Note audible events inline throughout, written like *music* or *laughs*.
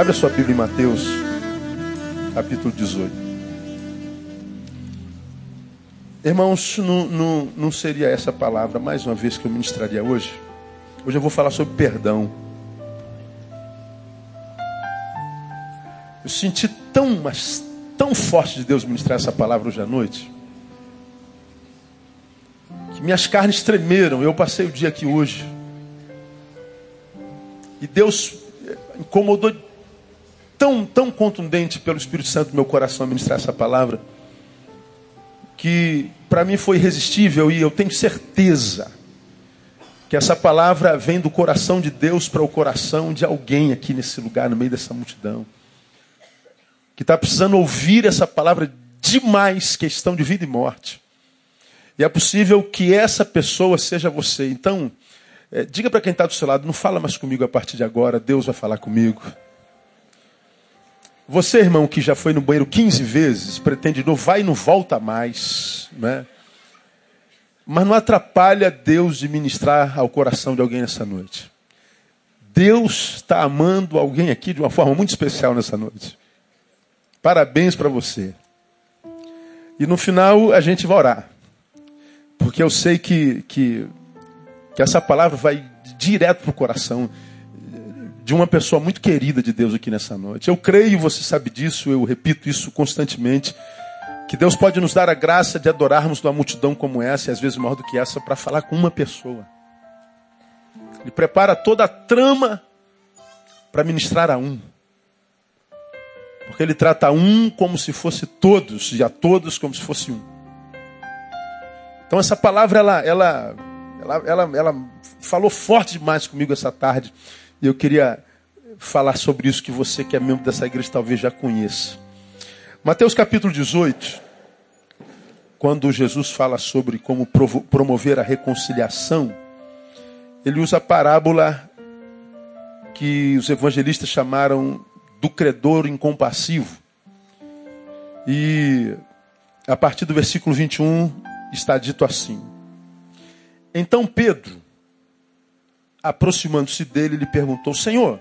Abra sua Bíblia em Mateus, capítulo 18. Irmãos, não, não, não seria essa palavra mais uma vez que eu ministraria hoje? Hoje eu vou falar sobre perdão. Eu senti tão, mas tão forte de Deus ministrar essa palavra hoje à noite, que minhas carnes tremeram. Eu passei o dia aqui hoje. E Deus incomodou tão, tão contundente pelo Espírito Santo no meu coração ministrar essa palavra, que para mim foi irresistível e eu tenho certeza que essa palavra vem do coração de Deus para o coração de alguém aqui nesse lugar, no meio dessa multidão, que está precisando ouvir essa palavra demais, questão de vida e morte. E é possível que essa pessoa seja você. Então, é, diga para quem está do seu lado, não fala mais comigo a partir de agora, Deus vai falar comigo. Você, irmão, que já foi no banheiro 15 vezes, pretende de novo, vai e não volta mais. Né? Mas não atrapalha Deus de ministrar ao coração de alguém nessa noite. Deus está amando alguém aqui de uma forma muito especial nessa noite. Parabéns para você. E no final a gente vai orar. Porque eu sei que, que, que essa palavra vai direto para o coração de uma pessoa muito querida de Deus aqui nessa noite. Eu creio, você sabe disso, eu repito isso constantemente, que Deus pode nos dar a graça de adorarmos uma multidão como essa, e às vezes maior do que essa, para falar com uma pessoa. Ele prepara toda a trama para ministrar a um. Porque ele trata um como se fosse todos, e a todos como se fosse um. Então essa palavra, ela, ela, ela, ela, ela falou forte demais comigo essa tarde. E eu queria falar sobre isso que você que é membro dessa igreja talvez já conheça. Mateus capítulo 18, quando Jesus fala sobre como promover a reconciliação, ele usa a parábola que os evangelistas chamaram do credor incompassivo. E a partir do versículo 21 está dito assim: Então Pedro, aproximando-se dele, lhe perguntou: Senhor,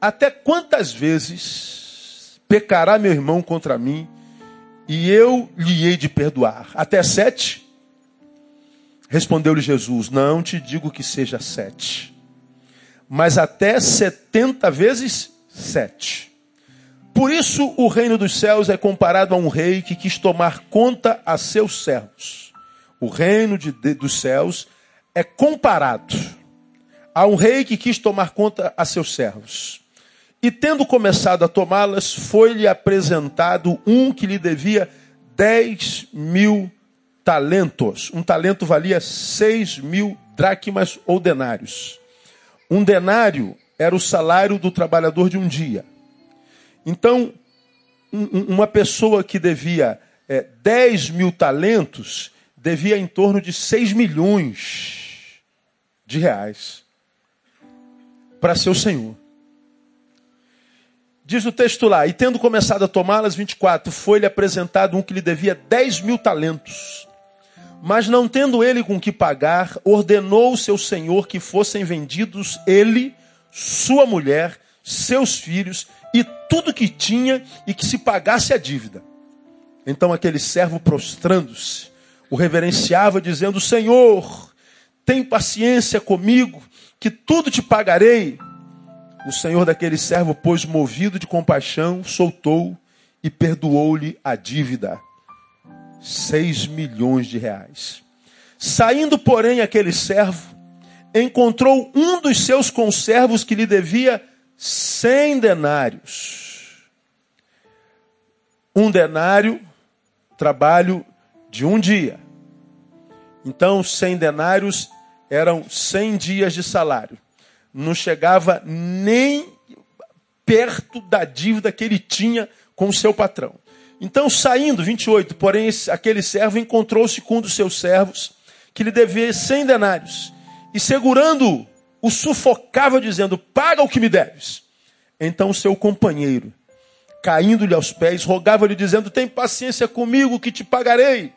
até quantas vezes pecará meu irmão contra mim e eu lhe hei de perdoar? Até sete? Respondeu-lhe Jesus: Não te digo que seja sete, mas até setenta vezes sete. Por isso o reino dos céus é comparado a um rei que quis tomar conta a seus servos. O reino de, de, dos céus é comparado a um rei que quis tomar conta a seus servos. E tendo começado a tomá-las, foi-lhe apresentado um que lhe devia dez mil talentos. Um talento valia seis mil dracmas ou denários. Um denário era o salário do trabalhador de um dia. Então, uma pessoa que devia é, 10 mil talentos devia em torno de 6 milhões de reais para seu senhor. Diz o texto lá, e tendo começado a tomá-las, 24, foi-lhe apresentado um que lhe devia 10 mil talentos. Mas não tendo ele com que pagar, ordenou seu senhor que fossem vendidos ele, sua mulher, seus filhos e tudo que tinha e que se pagasse a dívida. Então aquele servo prostrando-se, o reverenciava, dizendo: Senhor, tem paciência comigo que tudo te pagarei. O senhor daquele servo, pois movido de compaixão, soltou e perdoou-lhe a dívida. Seis milhões de reais. Saindo, porém, aquele servo, encontrou um dos seus conservos que lhe devia cem denários. Um denário, trabalho de um dia. Então, cem denários eram 100 dias de salário. Não chegava nem perto da dívida que ele tinha com o seu patrão. Então, saindo, 28, porém, aquele servo encontrou-se com um dos seus servos, que lhe devia 100 denários, e segurando o sufocava, dizendo: Paga o que me deves. Então, seu companheiro, caindo-lhe aos pés, rogava-lhe, dizendo: Tem paciência comigo, que te pagarei.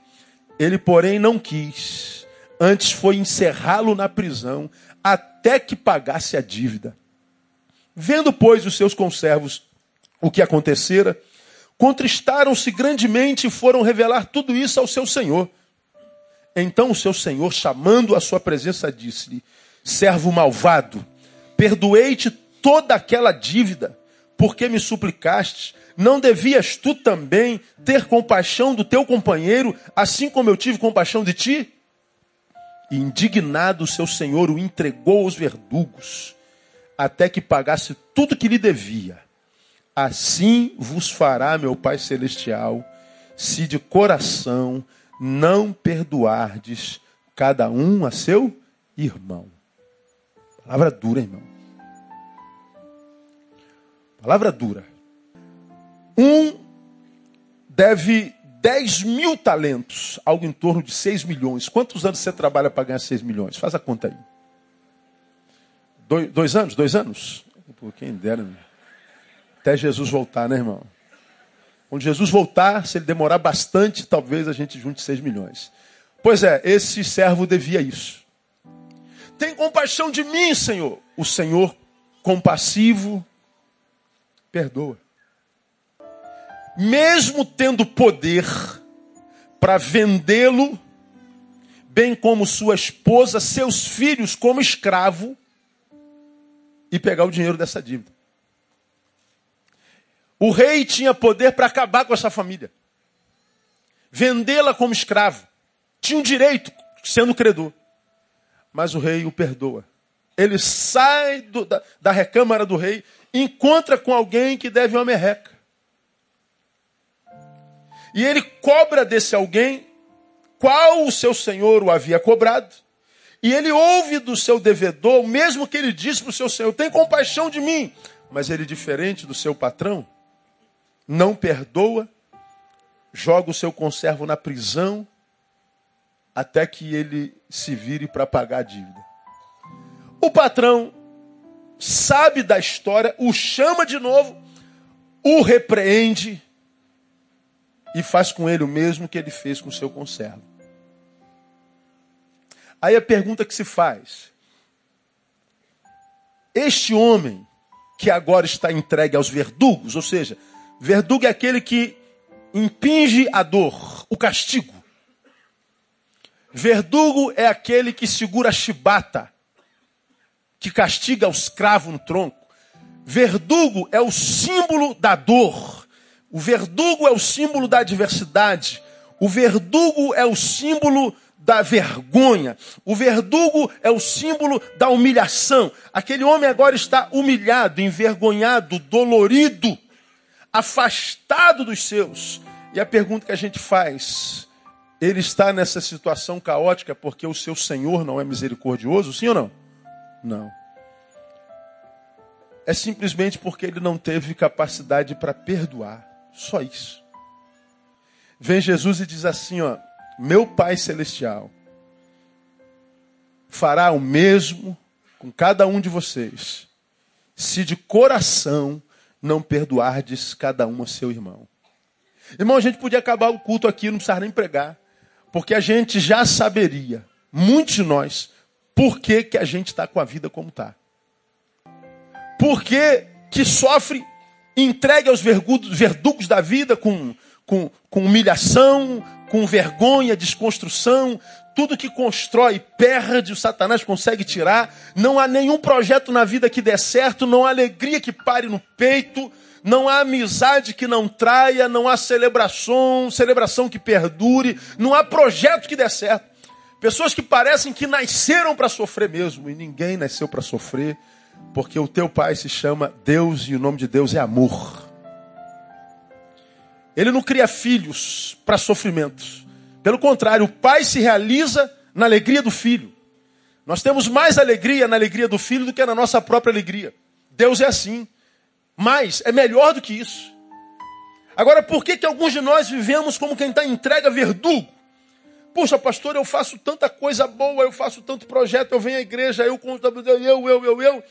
Ele, porém, não quis Antes foi encerrá-lo na prisão até que pagasse a dívida. Vendo, pois, os seus conservos o que acontecera, contristaram-se grandemente e foram revelar tudo isso ao seu senhor. Então o seu senhor, chamando a sua presença, disse-lhe: Servo malvado, perdoei-te toda aquela dívida, porque me suplicaste. Não devias tu também ter compaixão do teu companheiro, assim como eu tive compaixão de ti? E indignado, seu senhor o entregou aos verdugos, até que pagasse tudo que lhe devia. Assim vos fará meu Pai Celestial, se de coração não perdoardes cada um a seu irmão. Palavra dura, irmão. Palavra dura. Um deve 10 mil talentos, algo em torno de 6 milhões. Quantos anos você trabalha para ganhar 6 milhões? Faz a conta aí. Dois, dois anos? Dois anos? Pô, quem dera. Até Jesus voltar, né, irmão? Quando Jesus voltar, se ele demorar bastante, talvez a gente junte 6 milhões. Pois é, esse servo devia isso. Tem compaixão de mim, Senhor. O Senhor, compassivo, perdoa mesmo tendo poder para vendê-lo, bem como sua esposa, seus filhos como escravo, e pegar o dinheiro dessa dívida. O rei tinha poder para acabar com essa família, vendê-la como escravo. Tinha um direito, sendo credor. Mas o rei o perdoa. Ele sai do, da, da recâmara do rei, encontra com alguém que deve uma merreca. E ele cobra desse alguém qual o seu senhor o havia cobrado. E ele ouve do seu devedor, mesmo que ele disse para o seu senhor: tem compaixão de mim. Mas ele, diferente do seu patrão, não perdoa, joga o seu conservo na prisão, até que ele se vire para pagar a dívida. O patrão sabe da história, o chama de novo, o repreende e faz com ele o mesmo que ele fez com seu conservo. Aí a pergunta que se faz: este homem que agora está entregue aos verdugos, ou seja, verdugo é aquele que impinge a dor, o castigo. Verdugo é aquele que segura a chibata, que castiga o escravo no tronco. Verdugo é o símbolo da dor, o verdugo é o símbolo da adversidade. O verdugo é o símbolo da vergonha. O verdugo é o símbolo da humilhação. Aquele homem agora está humilhado, envergonhado, dolorido, afastado dos seus. E a pergunta que a gente faz: ele está nessa situação caótica porque o seu Senhor não é misericordioso? Sim ou não? Não. É simplesmente porque ele não teve capacidade para perdoar. Só isso. Vem Jesus e diz assim, ó, meu Pai celestial fará o mesmo com cada um de vocês, se de coração não perdoardes cada um a seu irmão. Irmão, a gente podia acabar o culto aqui, não precisava nem pregar, porque a gente já saberia, muitos de nós, por que, que a gente está com a vida como está. Por que, que sofre entregue aos verdugos da vida com, com, com humilhação, com vergonha, desconstrução, tudo que constrói perde, o Satanás consegue tirar. Não há nenhum projeto na vida que dê certo, não há alegria que pare no peito, não há amizade que não traia, não há celebração, celebração que perdure, não há projeto que dê certo. Pessoas que parecem que nasceram para sofrer mesmo, e ninguém nasceu para sofrer. Porque o teu pai se chama Deus e o nome de Deus é amor. Ele não cria filhos para sofrimentos. Pelo contrário, o pai se realiza na alegria do filho. Nós temos mais alegria na alegria do filho do que na nossa própria alegria. Deus é assim. Mas é melhor do que isso. Agora, por que, que alguns de nós vivemos como quem está entregue a verdugo? Puxa, pastor, eu faço tanta coisa boa, eu faço tanto projeto, eu venho à igreja, eu, eu, eu, eu, eu.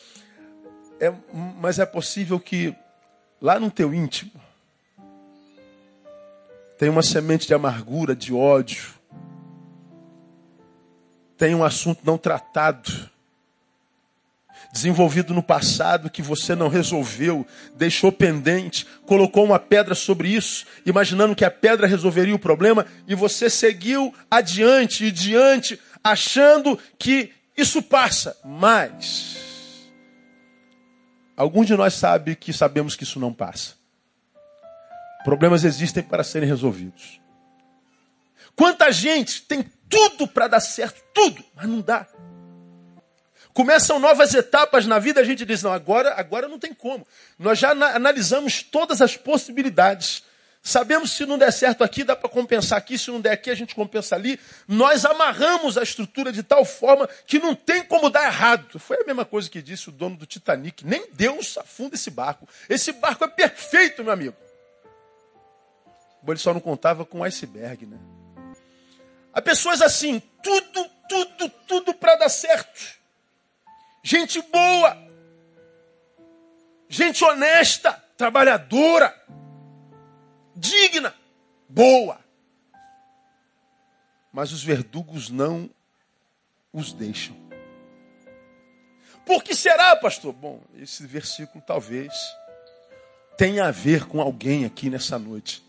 É, mas é possível que lá no teu íntimo tem uma semente de amargura, de ódio, tem um assunto não tratado. desenvolvido no passado que você não resolveu, deixou pendente, colocou uma pedra sobre isso, imaginando que a pedra resolveria o problema, e você seguiu adiante e diante, achando que isso passa. Mas alguns de nós sabe que sabemos que isso não passa. Problemas existem para serem resolvidos. Quanta gente tem tudo para dar certo, tudo, mas não dá. Começam novas etapas na vida, a gente diz, não, agora, agora não tem como. Nós já analisamos todas as possibilidades. Sabemos se não der certo aqui, dá para compensar aqui, se não der aqui, a gente compensa ali. Nós amarramos a estrutura de tal forma que não tem como dar errado. Foi a mesma coisa que disse o dono do Titanic. Nem Deus afunda esse barco. Esse barco é perfeito, meu amigo. Ele só não contava com iceberg, né? Há pessoas assim, tudo, tudo, tudo para dar certo gente boa, gente honesta, trabalhadora, boa. Mas os verdugos não os deixam. Por que será, pastor? Bom, esse versículo talvez tenha a ver com alguém aqui nessa noite.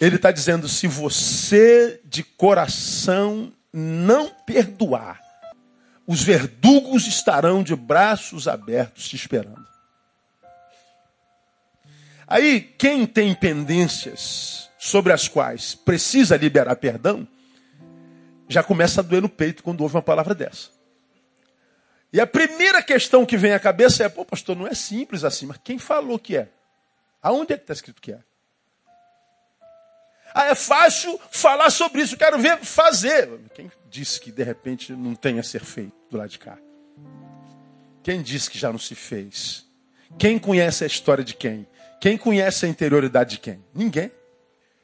Ele está dizendo: se você de coração não perdoar, os verdugos estarão de braços abertos te esperando. Aí, quem tem pendências sobre as quais precisa liberar perdão, já começa a doer no peito quando ouve uma palavra dessa. E a primeira questão que vem à cabeça é: pô, pastor, não é simples assim, mas quem falou que é? Aonde é que está escrito que é? Ah, é fácil falar sobre isso, quero ver fazer. Quem disse que de repente não tenha ser feito do lado de cá? Quem disse que já não se fez? Quem conhece a história de quem? Quem conhece a interioridade de quem? Ninguém.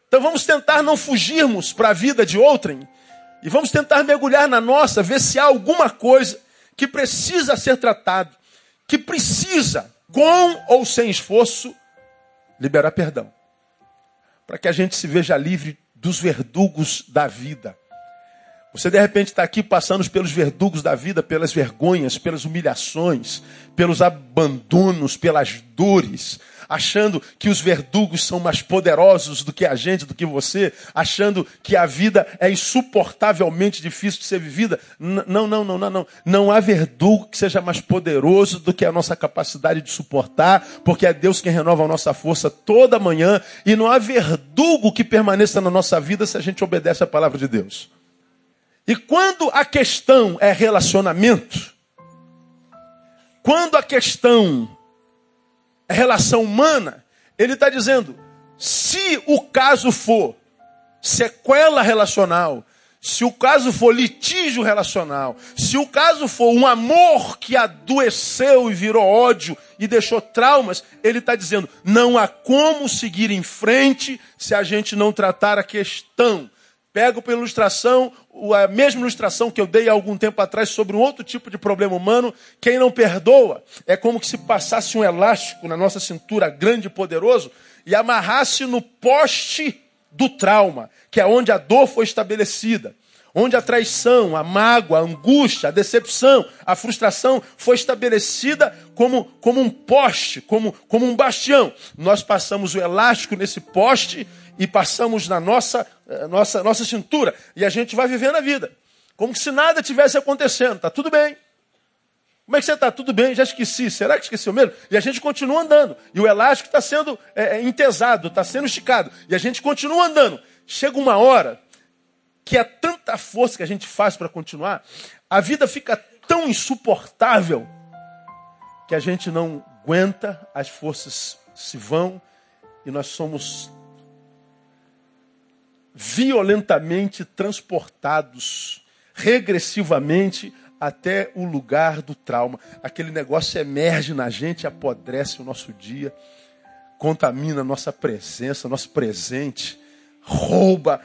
Então vamos tentar não fugirmos para a vida de outrem e vamos tentar mergulhar na nossa, ver se há alguma coisa que precisa ser tratado, que precisa, com ou sem esforço, liberar perdão para que a gente se veja livre dos verdugos da vida. Você de repente está aqui passando pelos verdugos da vida, pelas vergonhas, pelas humilhações, pelos abandonos, pelas dores, achando que os verdugos são mais poderosos do que a gente, do que você, achando que a vida é insuportavelmente difícil de ser vivida. Não, não, não, não, não. Não há verdugo que seja mais poderoso do que a nossa capacidade de suportar, porque é Deus quem renova a nossa força toda manhã, e não há verdugo que permaneça na nossa vida se a gente obedece a palavra de Deus. E quando a questão é relacionamento, quando a questão relação humana, ele está dizendo: se o caso for sequela relacional, se o caso for litígio relacional, se o caso for um amor que adoeceu e virou ódio e deixou traumas, ele está dizendo: não há como seguir em frente se a gente não tratar a questão. Pego pela ilustração, a mesma ilustração que eu dei há algum tempo atrás sobre um outro tipo de problema humano. Quem não perdoa é como se passasse um elástico na nossa cintura grande e poderoso e amarrasse no poste do trauma, que é onde a dor foi estabelecida. Onde a traição, a mágoa, a angústia, a decepção, a frustração foi estabelecida como, como um poste, como, como um bastião. Nós passamos o elástico nesse poste e passamos na nossa, eh, nossa, nossa cintura. E a gente vai vivendo a vida. Como se nada tivesse acontecendo. Tá tudo bem. Como é que você está? Tudo bem, já esqueci. Será que esqueceu mesmo? E a gente continua andando. E o elástico está sendo é, entesado, está sendo esticado. E a gente continua andando. Chega uma hora que é tanta força que a gente faz para continuar, a vida fica tão insuportável que a gente não aguenta, as forças se vão e nós somos violentamente transportados regressivamente até o lugar do trauma. Aquele negócio emerge na gente, apodrece o nosso dia, contamina a nossa presença, nosso presente, rouba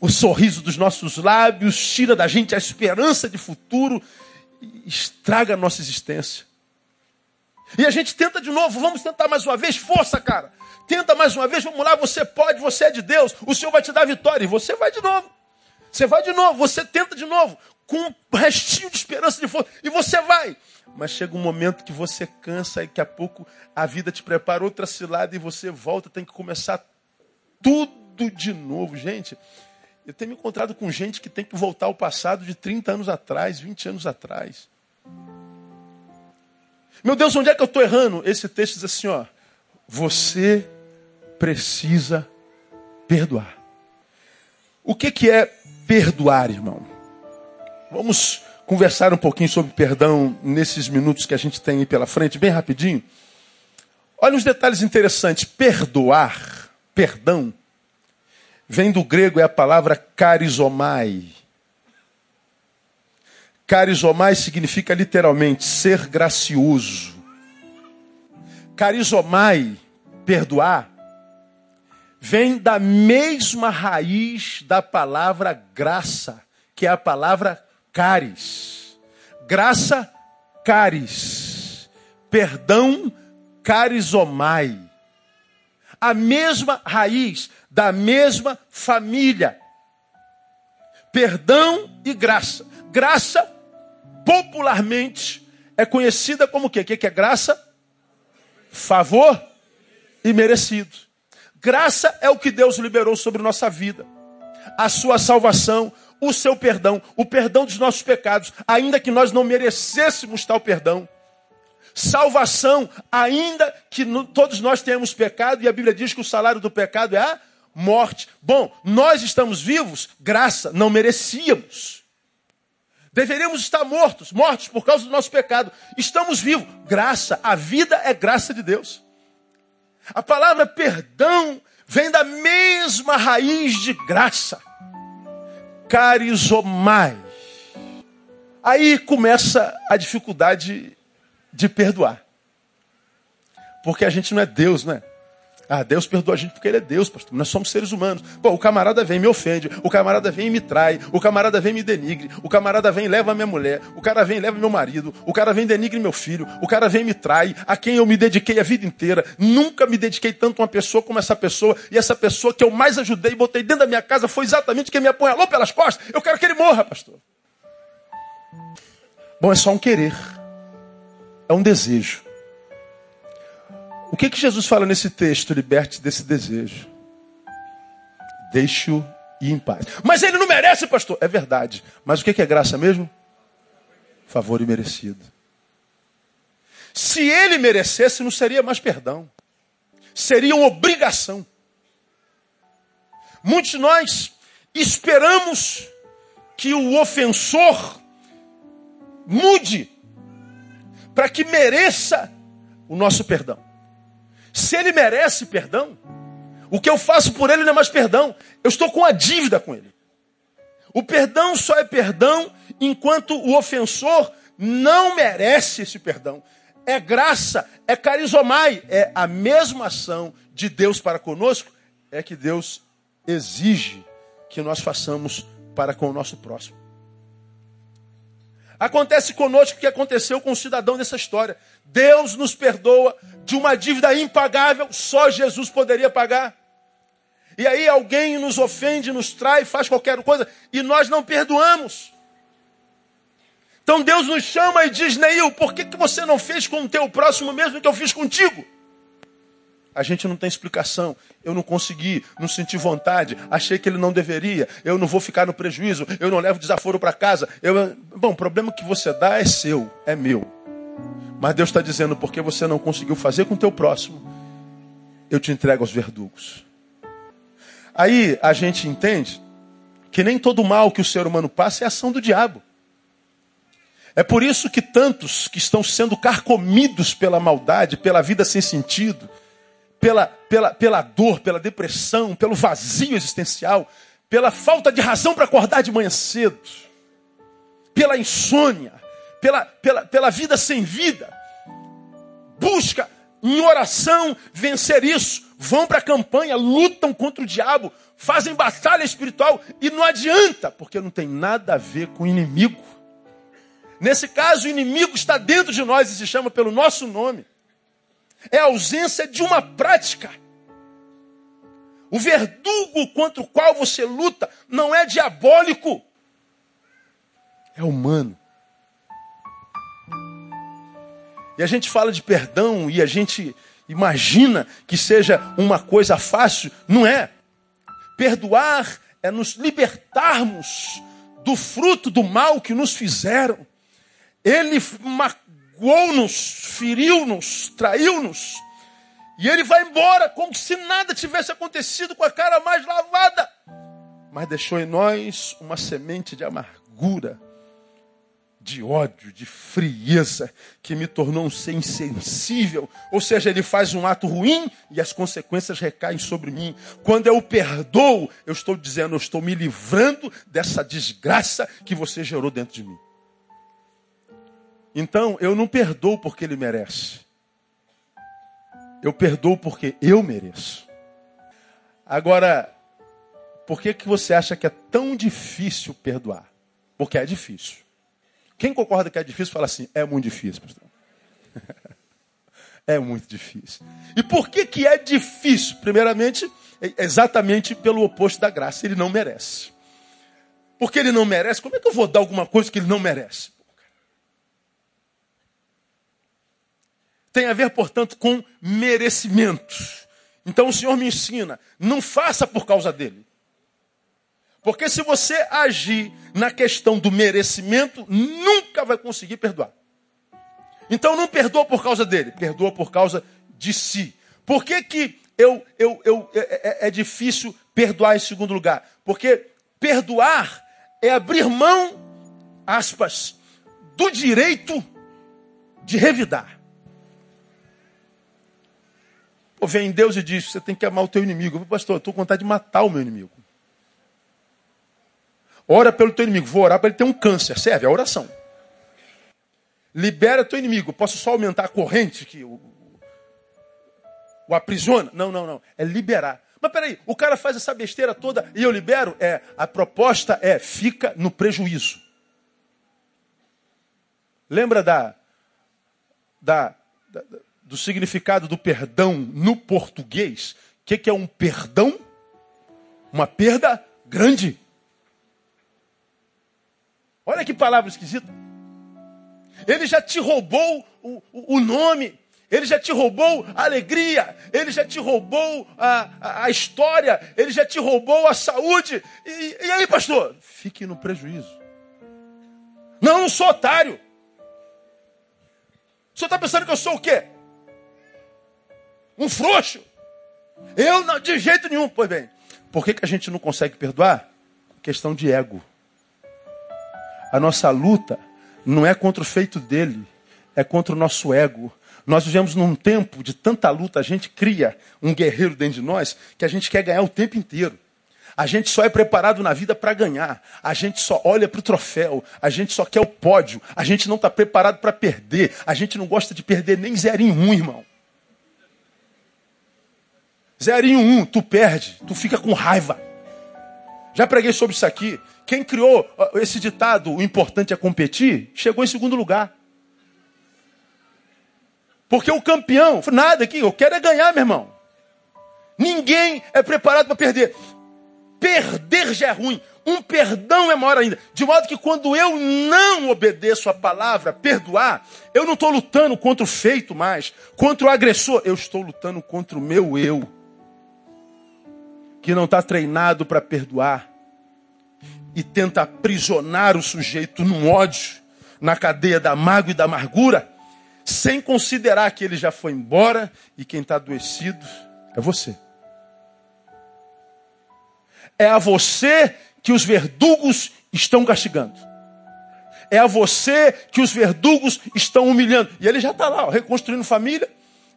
o sorriso dos nossos lábios, tira da gente a esperança de futuro, estraga a nossa existência. E a gente tenta de novo, vamos tentar mais uma vez, força, cara. Tenta mais uma vez, vamos lá, você pode, você é de Deus, o Senhor vai te dar vitória. E você vai de novo. Você vai de novo, você tenta de novo. com um restinho de esperança de força, e você vai. Mas chega um momento que você cansa e daqui a pouco a vida te prepara outra cilada e você volta, tem que começar tudo de novo. Gente, eu tenho me encontrado com gente que tem que voltar ao passado de 30 anos atrás, 20 anos atrás. Meu Deus, onde é que eu estou errando? Esse texto diz assim: ó, você precisa perdoar. O que, que é perdoar, irmão? Vamos conversar um pouquinho sobre perdão nesses minutos que a gente tem aí pela frente, bem rapidinho. Olha uns detalhes interessantes. Perdoar, perdão, vem do grego, é a palavra carizomai. Carizomai significa literalmente ser gracioso. Carizomai, perdoar, vem da mesma raiz da palavra graça, que é a palavra caris. Graça, caris. Perdão, carizomai. A mesma raiz da mesma família. Perdão e graça. Graça, popularmente, é conhecida como o quê? O que é graça? Favor e merecido. Graça é o que Deus liberou sobre nossa vida. A sua salvação, o seu perdão, o perdão dos nossos pecados, ainda que nós não merecêssemos tal perdão. Salvação, ainda que todos nós tenhamos pecado, e a Bíblia diz que o salário do pecado é a morte. Bom, nós estamos vivos, graça, não merecíamos. Deveríamos estar mortos, mortos por causa do nosso pecado. Estamos vivos, graça, a vida é graça de Deus. A palavra perdão vem da mesma raiz de graça carizomai. Aí começa a dificuldade de perdoar. Porque a gente não é Deus, né? Ah, Deus perdoa a gente porque Ele é Deus, pastor. Nós somos seres humanos. Pô, o camarada vem e me ofende, o camarada vem e me trai, o camarada vem e me denigre, o camarada vem e leva minha mulher, o cara vem e leva meu marido, o cara vem e denigre meu filho, o cara vem e me trai, a quem eu me dediquei a vida inteira. Nunca me dediquei tanto a uma pessoa como essa pessoa, e essa pessoa que eu mais ajudei e botei dentro da minha casa foi exatamente quem me apunhalou pelas costas. Eu quero que ele morra, pastor. Bom, é só um querer, é um desejo. O que, que Jesus fala nesse texto? Liberte desse desejo. Deixe-o ir em paz. Mas ele não merece, pastor. É verdade. Mas o que, que é graça mesmo? Favor imerecido. Se ele merecesse, não seria mais perdão. Seria uma obrigação. Muitos de nós esperamos que o ofensor mude para que mereça o nosso perdão. Se ele merece perdão, o que eu faço por ele não é mais perdão. Eu estou com a dívida com ele. O perdão só é perdão enquanto o ofensor não merece esse perdão. É graça, é carizomai, é a mesma ação de Deus para conosco, é que Deus exige que nós façamos para com o nosso próximo. Acontece conosco o que aconteceu com o cidadão dessa história. Deus nos perdoa de uma dívida impagável, só Jesus poderia pagar. E aí alguém nos ofende, nos trai, faz qualquer coisa e nós não perdoamos. Então Deus nos chama e diz, Neil, por que, que você não fez com o teu próximo mesmo que eu fiz contigo? A gente não tem explicação. Eu não consegui, não senti vontade, achei que ele não deveria, eu não vou ficar no prejuízo, eu não levo desaforo para casa. Eu... Bom, o problema que você dá é seu, é meu. Mas Deus está dizendo, porque você não conseguiu fazer com o teu próximo, eu te entrego aos verdugos. Aí a gente entende que nem todo mal que o ser humano passa é ação do diabo. É por isso que tantos que estão sendo carcomidos pela maldade, pela vida sem sentido, pela, pela, pela dor, pela depressão, pelo vazio existencial, pela falta de razão para acordar de manhã cedo, pela insônia, pela, pela, pela vida sem vida. Busca em oração vencer isso. Vão para a campanha, lutam contra o diabo, fazem batalha espiritual e não adianta, porque não tem nada a ver com o inimigo. Nesse caso, o inimigo está dentro de nós e se chama pelo nosso nome é a ausência de uma prática. O verdugo contra o qual você luta não é diabólico. É humano. E a gente fala de perdão e a gente imagina que seja uma coisa fácil. Não é. Perdoar é nos libertarmos do fruto do mal que nos fizeram. Ele magoou-nos, feriu-nos, traiu-nos. E ele vai embora como se nada tivesse acontecido com a cara mais lavada. Mas deixou em nós uma semente de amargura de ódio, de frieza, que me tornou um ser insensível. Ou seja, ele faz um ato ruim e as consequências recaem sobre mim. Quando eu perdoo, eu estou dizendo, eu estou me livrando dessa desgraça que você gerou dentro de mim. Então, eu não perdoo porque ele merece. Eu perdoo porque eu mereço. Agora, por que, que você acha que é tão difícil perdoar? Porque é difícil. Quem concorda que é difícil, fala assim: é muito difícil, pastor. *laughs* é muito difícil. E por que, que é difícil? Primeiramente, é exatamente pelo oposto da graça. Ele não merece. Porque ele não merece, como é que eu vou dar alguma coisa que ele não merece? Tem a ver, portanto, com merecimento. Então o Senhor me ensina: não faça por causa dele. Porque se você agir na questão do merecimento, nunca vai conseguir perdoar. Então não perdoa por causa dele, perdoa por causa de si. Por que, que eu, eu, eu, é, é, é difícil perdoar em segundo lugar? Porque perdoar é abrir mão, aspas, do direito de revidar. Vem Deus e diz: você tem que amar o teu inimigo. Pastor, eu estou com vontade de matar o meu inimigo. Ora pelo teu inimigo. Vou orar para ele ter um câncer. Serve, a oração. Libera teu inimigo. Posso só aumentar a corrente que o, o aprisiona? Não, não, não. É liberar. Mas peraí, o cara faz essa besteira toda e eu libero? É, a proposta é, fica no prejuízo. Lembra da, da, da do significado do perdão no português? O que, que é um perdão? Uma perda grande. Olha que palavra esquisita. Ele já te roubou o, o, nome, ele já te roubou a alegria, ele já te roubou a, a, a história, ele já te roubou a saúde. E, e aí, pastor? Fique no prejuízo. Não, não sou otário. O senhor está pensando que eu sou o quê? Um frouxo? Eu, não, de jeito nenhum. Pois bem, por que, que a gente não consegue perdoar? Questão de ego. A nossa luta não é contra o feito dele, é contra o nosso ego. Nós vivemos num tempo de tanta luta, a gente cria um guerreiro dentro de nós que a gente quer ganhar o tempo inteiro. A gente só é preparado na vida para ganhar. A gente só olha para o troféu. A gente só quer o pódio. A gente não está preparado para perder. A gente não gosta de perder nem zerinho um, irmão. Zerinho um, tu perde, tu fica com raiva. Já preguei sobre isso aqui. Quem criou esse ditado, o importante é competir, chegou em segundo lugar. Porque o campeão, nada aqui, eu quero é ganhar, meu irmão. Ninguém é preparado para perder. Perder já é ruim. Um perdão é maior ainda. De modo que quando eu não obedeço a palavra, perdoar, eu não estou lutando contra o feito mais, contra o agressor. Eu estou lutando contra o meu eu, que não está treinado para perdoar e tenta aprisionar o sujeito num ódio, na cadeia da mágoa e da amargura, sem considerar que ele já foi embora e quem está adoecido é você. É a você que os verdugos estão castigando. É a você que os verdugos estão humilhando. E ele já está lá, ó, reconstruindo família.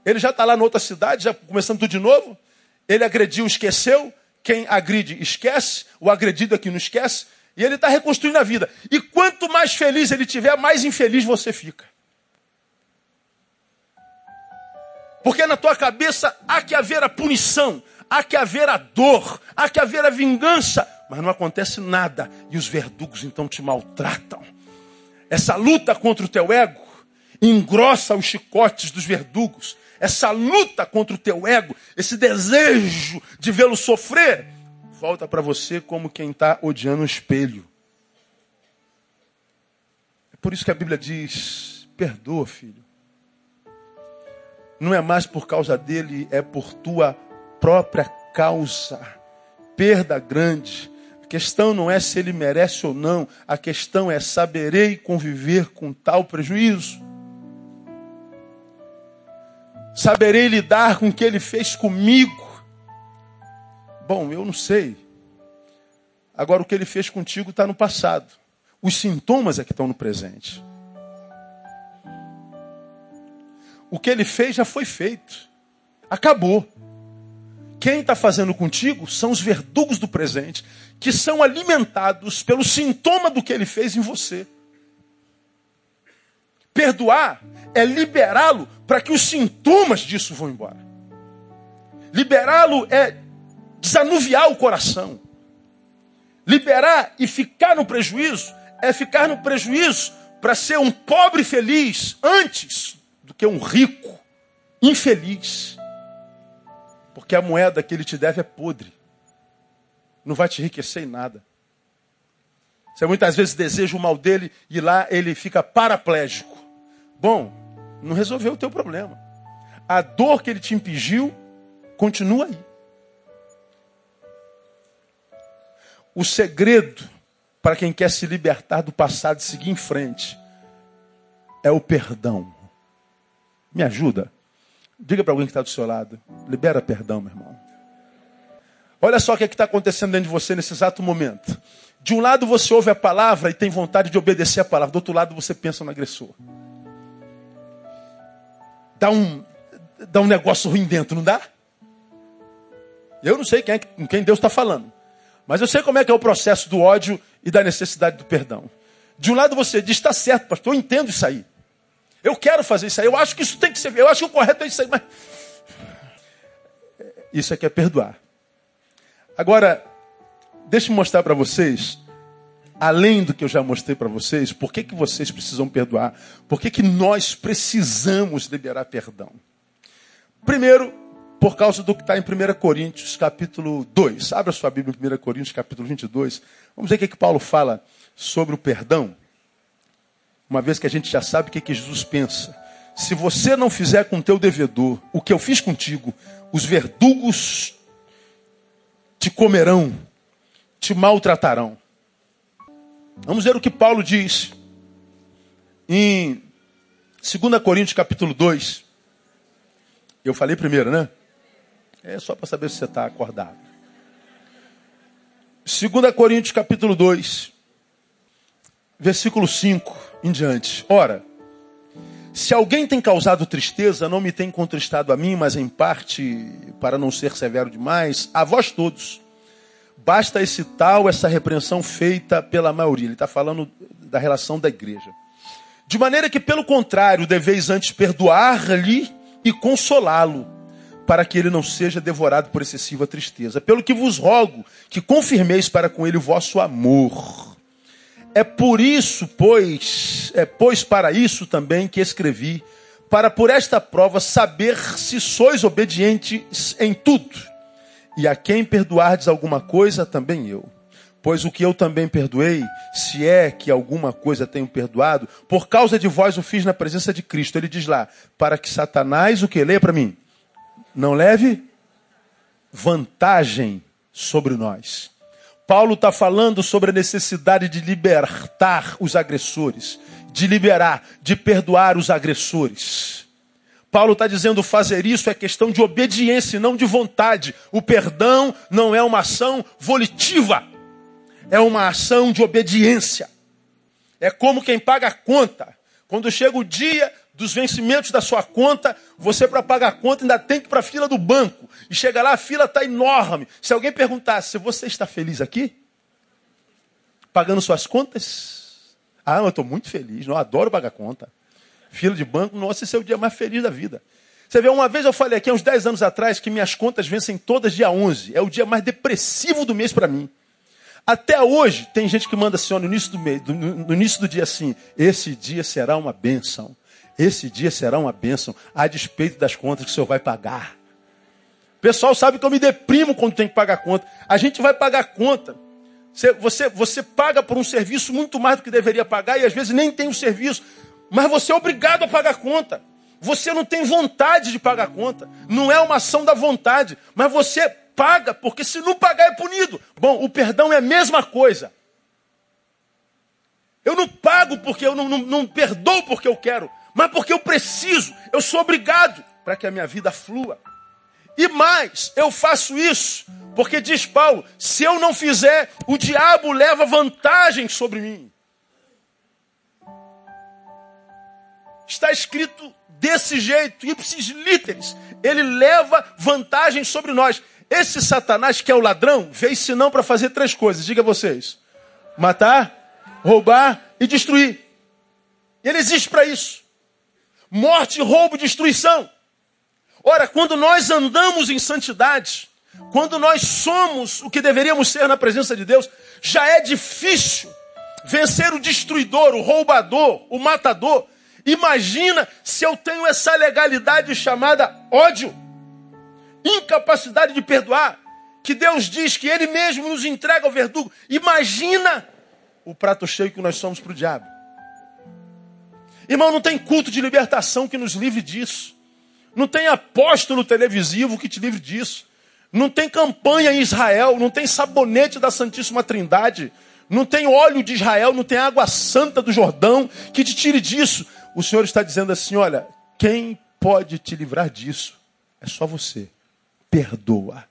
Ele já está lá na outra cidade, já começando tudo de novo. Ele agrediu, esqueceu. Quem agride, esquece. O agredido aqui não esquece. E ele está reconstruindo a vida. E quanto mais feliz ele tiver, mais infeliz você fica. Porque na tua cabeça há que haver a punição, há que haver a dor, há que haver a vingança. Mas não acontece nada. E os verdugos então te maltratam. Essa luta contra o teu ego engrossa os chicotes dos verdugos essa luta contra o teu ego, esse desejo de vê-lo sofrer, volta para você como quem está odiando um espelho. Por isso que a Bíblia diz: perdoa, filho. Não é mais por causa dele, é por tua própria causa. Perda grande. A questão não é se ele merece ou não, a questão é saberei conviver com tal prejuízo. Saberei lidar com o que ele fez comigo. Bom, eu não sei. Agora, o que ele fez contigo está no passado. Os sintomas é que estão no presente. O que ele fez já foi feito. Acabou. Quem está fazendo contigo são os verdugos do presente, que são alimentados pelo sintoma do que ele fez em você. Perdoar é liberá-lo para que os sintomas disso vão embora. Liberá-lo é desanuviar o coração. Liberar e ficar no prejuízo é ficar no prejuízo para ser um pobre feliz antes do que um rico infeliz. Porque a moeda que ele te deve é podre. Não vai te enriquecer em nada. Você muitas vezes deseja o mal dele e lá ele fica paraplégico. Bom, não resolveu o teu problema. A dor que ele te impingiu continua aí. O segredo para quem quer se libertar do passado e seguir em frente é o perdão. Me ajuda. Diga para alguém que está do seu lado: libera perdão, meu irmão. Olha só o que é está acontecendo dentro de você nesse exato momento. De um lado você ouve a palavra e tem vontade de obedecer a palavra, do outro lado você pensa no agressor. Dá um, dá um negócio ruim dentro, não dá? Eu não sei quem, é, com quem Deus está falando. Mas eu sei como é que é o processo do ódio e da necessidade do perdão. De um lado você diz, está certo, pastor, eu entendo isso aí. Eu quero fazer isso aí, eu acho que isso tem que ser, eu acho que o correto é isso aí, mas. Isso é que é perdoar. Agora, deixe me mostrar para vocês, além do que eu já mostrei para vocês, por que, que vocês precisam perdoar? Por que, que nós precisamos liberar perdão? Primeiro, por causa do que está em 1 Coríntios, capítulo 2. Abra sua Bíblia em 1 Coríntios, capítulo 22. Vamos ver o que, que Paulo fala sobre o perdão. Uma vez que a gente já sabe o que, que Jesus pensa. Se você não fizer com teu devedor o que eu fiz contigo, os verdugos te comerão, te maltratarão. Vamos ver o que Paulo diz em 2 Coríntios capítulo 2. Eu falei primeiro, né? É só para saber se você está acordado. 2 Coríntios capítulo 2, versículo 5 em diante. Ora, se alguém tem causado tristeza, não me tem contristado a mim, mas em parte, para não ser severo demais, a vós todos. Basta esse tal, essa repreensão feita pela maioria. Ele está falando da relação da igreja. De maneira que, pelo contrário, deveis antes perdoar-lhe e consolá-lo para que ele não seja devorado por excessiva tristeza. Pelo que vos rogo que confirmeis para com ele o vosso amor. É por isso, pois, é pois para isso também que escrevi, para por esta prova saber se sois obedientes em tudo. E a quem perdoardes alguma coisa, também eu. Pois o que eu também perdoei, se é que alguma coisa tenho perdoado, por causa de vós o fiz na presença de Cristo. Ele diz lá, para que Satanás, o que? Leia para mim não leve vantagem sobre nós. Paulo está falando sobre a necessidade de libertar os agressores, de liberar, de perdoar os agressores. Paulo está dizendo fazer isso é questão de obediência, não de vontade. O perdão não é uma ação volitiva, é uma ação de obediência. É como quem paga a conta. Quando chega o dia dos vencimentos da sua conta, você para pagar a conta ainda tem que ir para a fila do banco. E chega lá, a fila está enorme. Se alguém perguntasse, se você está feliz aqui? Pagando suas contas? Ah, eu estou muito feliz, eu adoro pagar conta. Fila de banco, nossa, esse é o dia mais feliz da vida. Você vê, uma vez eu falei aqui, uns 10 anos atrás, que minhas contas vencem todas dia 11. É o dia mais depressivo do mês para mim. Até hoje, tem gente que manda assim, ó, no, início do mês, no, no início do dia assim, esse dia será uma bênção. Esse dia será uma bênção, a despeito das contas que o senhor vai pagar. O pessoal sabe que eu me deprimo quando tem que pagar conta. A gente vai pagar conta. Você, você, você paga por um serviço muito mais do que deveria pagar e às vezes nem tem o serviço. Mas você é obrigado a pagar a conta. Você não tem vontade de pagar a conta. Não é uma ação da vontade. Mas você paga, porque se não pagar é punido. Bom, o perdão é a mesma coisa. Eu não pago porque eu não, não, não perdoo porque eu quero, mas porque eu preciso, eu sou obrigado para que a minha vida flua. E mais, eu faço isso porque diz Paulo: se eu não fizer, o diabo leva vantagem sobre mim. Está escrito desse jeito, ipsis literis. Ele leva vantagem sobre nós. Esse Satanás, que é o ladrão, veio senão para fazer três coisas. Diga vocês: matar, roubar e destruir. Ele existe para isso. Morte, roubo, destruição. Ora, quando nós andamos em santidade, quando nós somos o que deveríamos ser na presença de Deus, já é difícil vencer o destruidor, o roubador, o matador. Imagina se eu tenho essa legalidade chamada ódio incapacidade de perdoar, que Deus diz que Ele mesmo nos entrega ao verdugo. Imagina o prato cheio que nós somos para o diabo. Irmão, não tem culto de libertação que nos livre disso. Não tem apóstolo televisivo que te livre disso. Não tem campanha em Israel, não tem sabonete da Santíssima Trindade, não tem óleo de Israel, não tem água santa do Jordão que te tire disso. O Senhor está dizendo assim: olha, quem pode te livrar disso é só você perdoa.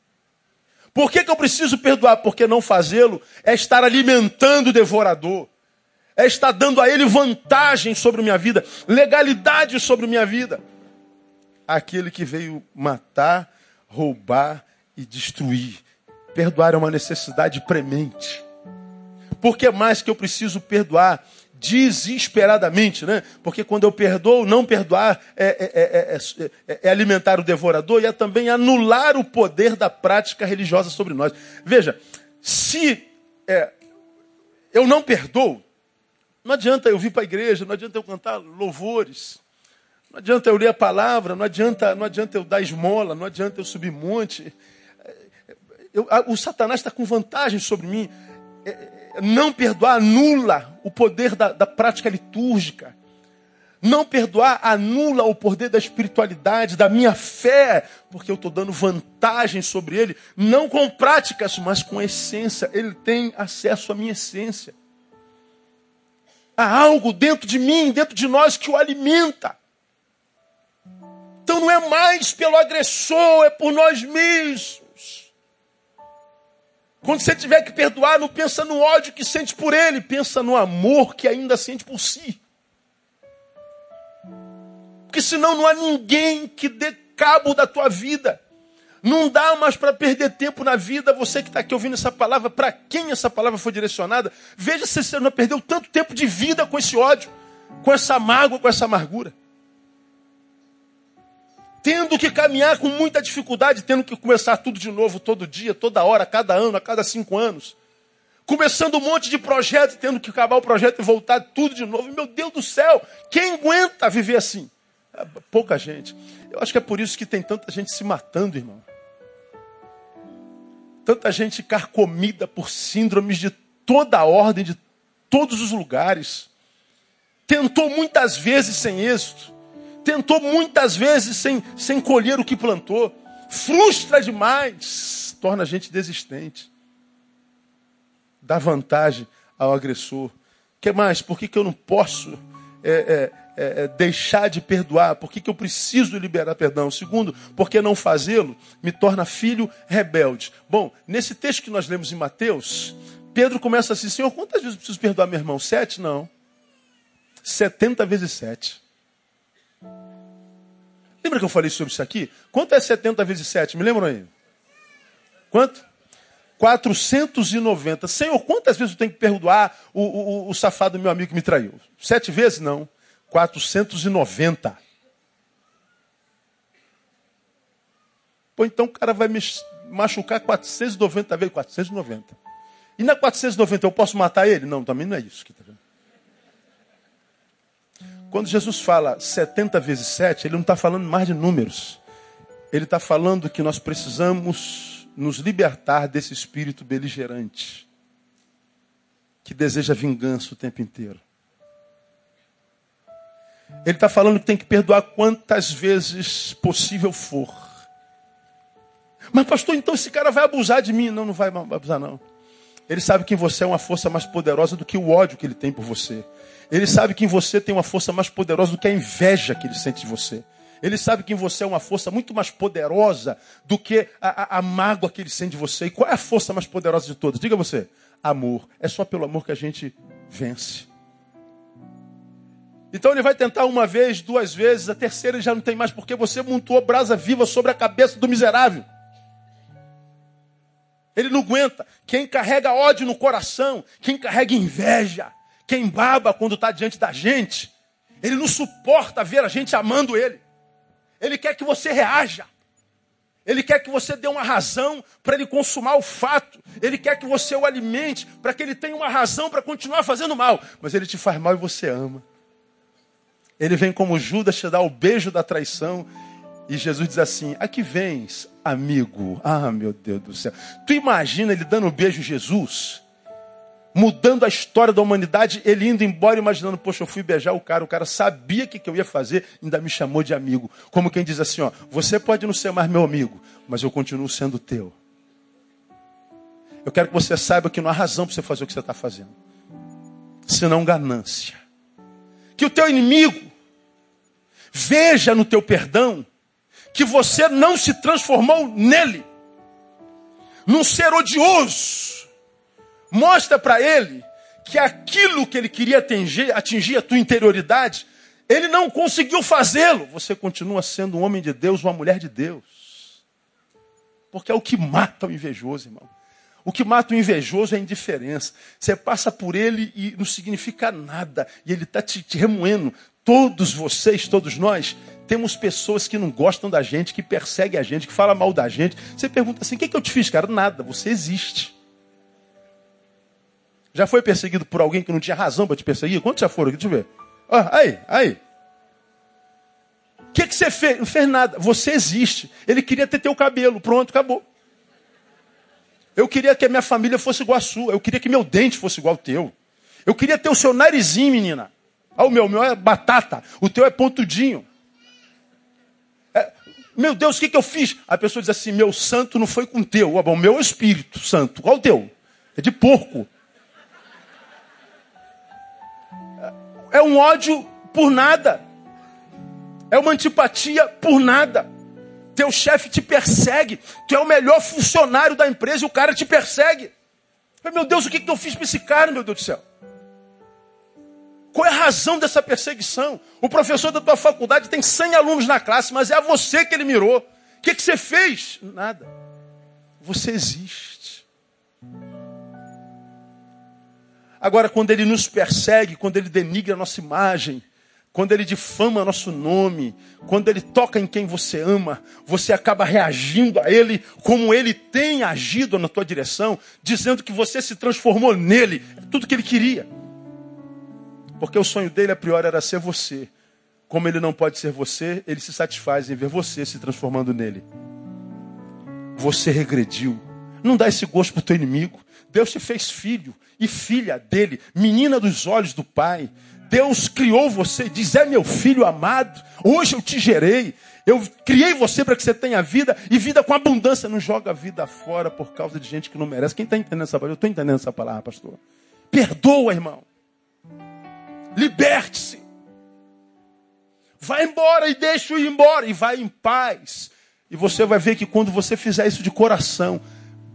Por que, que eu preciso perdoar? Porque não fazê-lo é estar alimentando o devorador, é estar dando a ele vantagem sobre minha vida, legalidade sobre minha vida. Aquele que veio matar, roubar e destruir. Perdoar é uma necessidade premente. Por que mais que eu preciso perdoar? Desesperadamente, né? Porque quando eu perdoo, não perdoar é, é, é, é, alimentar o devorador e é também anular o poder da prática religiosa sobre nós. Veja, se eu não perdoo, não adianta eu vir para a igreja, não adianta eu cantar louvores, não adianta eu ler a palavra, não adianta, não adianta eu dar esmola, não adianta eu subir monte. Eu, o Satanás está com vantagem sobre mim não perdoar anula o poder da, da prática litúrgica. Não perdoar anula o poder da espiritualidade, da minha fé, porque eu estou dando vantagem sobre ele, não com práticas, mas com essência. Ele tem acesso à minha essência. Há algo dentro de mim, dentro de nós, que o alimenta. Então não é mais pelo agressor, é por nós mesmos. Quando você tiver que perdoar, não pensa no ódio que sente por ele, pensa no amor que ainda sente por si. Porque senão não há ninguém que dê cabo da tua vida. Não dá mais para perder tempo na vida. Você que está aqui ouvindo essa palavra, para quem essa palavra foi direcionada, veja se você não perdeu tanto tempo de vida com esse ódio, com essa mágoa, com essa amargura tendo que caminhar com muita dificuldade, tendo que começar tudo de novo, todo dia, toda hora, cada ano, a cada cinco anos. Começando um monte de projeto, tendo que acabar o projeto e voltar tudo de novo. Meu Deus do céu, quem aguenta viver assim? É, pouca gente. Eu acho que é por isso que tem tanta gente se matando, irmão. Tanta gente carcomida por síndromes de toda a ordem, de todos os lugares. Tentou muitas vezes sem êxito tentou muitas vezes sem, sem colher o que plantou, frustra demais, torna a gente desistente, dá vantagem ao agressor. que mais? Por que, que eu não posso é, é, é, é, deixar de perdoar? Por que, que eu preciso liberar perdão? Segundo, porque não fazê-lo me torna filho rebelde. Bom, nesse texto que nós lemos em Mateus, Pedro começa assim: Senhor, quantas vezes eu preciso perdoar meu irmão? Sete? Não. Setenta vezes sete. Lembra que eu falei sobre isso aqui? Quanto é 70 vezes 7? Me lembram aí? Quanto? 490. Senhor, quantas vezes eu tenho que perdoar o, o, o safado do meu amigo que me traiu? Sete vezes? Não. 490. Pô, então o cara vai me machucar 490 vezes 490. E na 490 eu posso matar ele? Não, também não é isso. Que tá vendo? Quando Jesus fala 70 vezes 7, ele não está falando mais de números. Ele está falando que nós precisamos nos libertar desse espírito beligerante. que deseja vingança o tempo inteiro. Ele está falando que tem que perdoar quantas vezes possível for. Mas, pastor, então esse cara vai abusar de mim? Não, não vai abusar, não. Ele sabe que você é uma força mais poderosa do que o ódio que ele tem por você. Ele sabe que em você tem uma força mais poderosa do que a inveja que ele sente de você. Ele sabe que em você é uma força muito mais poderosa do que a, a, a mágoa que ele sente de você. E qual é a força mais poderosa de todas? Diga você. Amor. É só pelo amor que a gente vence. Então ele vai tentar uma vez, duas vezes, a terceira ele já não tem mais, porque você montou brasa viva sobre a cabeça do miserável. Ele não aguenta. Quem carrega ódio no coração, quem carrega inveja, quem baba quando está diante da gente, ele não suporta ver a gente amando ele. Ele quer que você reaja. Ele quer que você dê uma razão para ele consumar o fato. Ele quer que você o alimente para que ele tenha uma razão para continuar fazendo mal. Mas ele te faz mal e você ama. Ele vem como Judas te dá o beijo da traição. E Jesus diz assim: Aqui vens, amigo. Ah, meu Deus do céu. Tu imagina ele dando um beijo em Jesus? Mudando a história da humanidade, ele indo embora imaginando, poxa, eu fui beijar o cara, o cara sabia o que, que eu ia fazer, ainda me chamou de amigo. Como quem diz assim, ó, você pode não ser mais meu amigo, mas eu continuo sendo teu. Eu quero que você saiba que não há razão para você fazer o que você está fazendo. Senão ganância. Que o teu inimigo veja no teu perdão que você não se transformou nele. Num ser odioso Mostra para ele que aquilo que ele queria atingir, atingir a tua interioridade, ele não conseguiu fazê-lo. Você continua sendo um homem de Deus, uma mulher de Deus. Porque é o que mata o invejoso, irmão. O que mata o invejoso é a indiferença. Você passa por ele e não significa nada. E ele está te, te remoendo. Todos vocês, todos nós, temos pessoas que não gostam da gente, que perseguem a gente, que falam mal da gente. Você pergunta assim: o que, que eu te fiz, cara? Nada, você existe. Já foi perseguido por alguém que não tinha razão para te perseguir? Quantos já foram? Deixa eu ver. Ah, aí, aí. O que, que você fez? Não fez nada. Você existe. Ele queria ter teu cabelo. Pronto, acabou. Eu queria que a minha família fosse igual a sua. Eu queria que meu dente fosse igual ao teu. Eu queria ter o seu narizinho, menina. Ah, o meu, o meu é batata. O teu é pontudinho. É, meu Deus, o que, que eu fiz? A pessoa diz assim: meu santo não foi com o teu. Ah, bom, meu é Espírito Santo. Qual o teu? É de porco. É um ódio por nada. É uma antipatia por nada. Teu chefe te persegue. Tu é o melhor funcionário da empresa e o cara te persegue. Meu Deus, o que, que eu fiz para esse cara, meu Deus do céu? Qual é a razão dessa perseguição? O professor da tua faculdade tem 100 alunos na classe, mas é a você que ele mirou. O que, que você fez? Nada. Você existe. Agora, quando ele nos persegue, quando ele denigra a nossa imagem, quando ele difama nosso nome, quando ele toca em quem você ama, você acaba reagindo a ele como ele tem agido na tua direção, dizendo que você se transformou nele, é tudo que ele queria. Porque o sonho dele a priori era ser você. Como ele não pode ser você, ele se satisfaz em ver você se transformando nele. Você regrediu. Não dá esse gosto para o teu inimigo. Deus te fez filho e filha dele, menina dos olhos do Pai. Deus criou você, diz: É meu filho amado, hoje eu te gerei. Eu criei você para que você tenha vida e vida com abundância. Não joga a vida fora por causa de gente que não merece. Quem está entendendo essa palavra? Eu estou entendendo essa palavra, pastor. Perdoa, irmão. Liberte-se. Vai embora e deixa ir embora. E vai em paz. E você vai ver que quando você fizer isso de coração,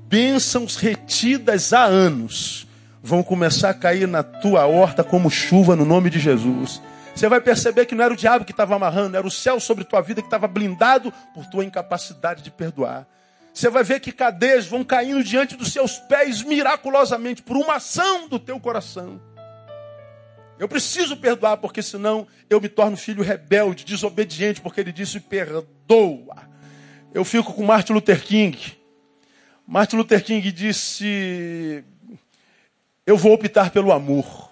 bênçãos retidas há anos vão começar a cair na tua horta como chuva no nome de Jesus. Você vai perceber que não era o diabo que estava amarrando, era o céu sobre tua vida que estava blindado por tua incapacidade de perdoar. Você vai ver que cadeias vão caindo diante dos seus pés miraculosamente por uma ação do teu coração. Eu preciso perdoar, porque senão eu me torno filho rebelde, desobediente, porque ele disse perdoa. Eu fico com Martin Luther King. Martin Luther King disse: eu vou optar pelo amor.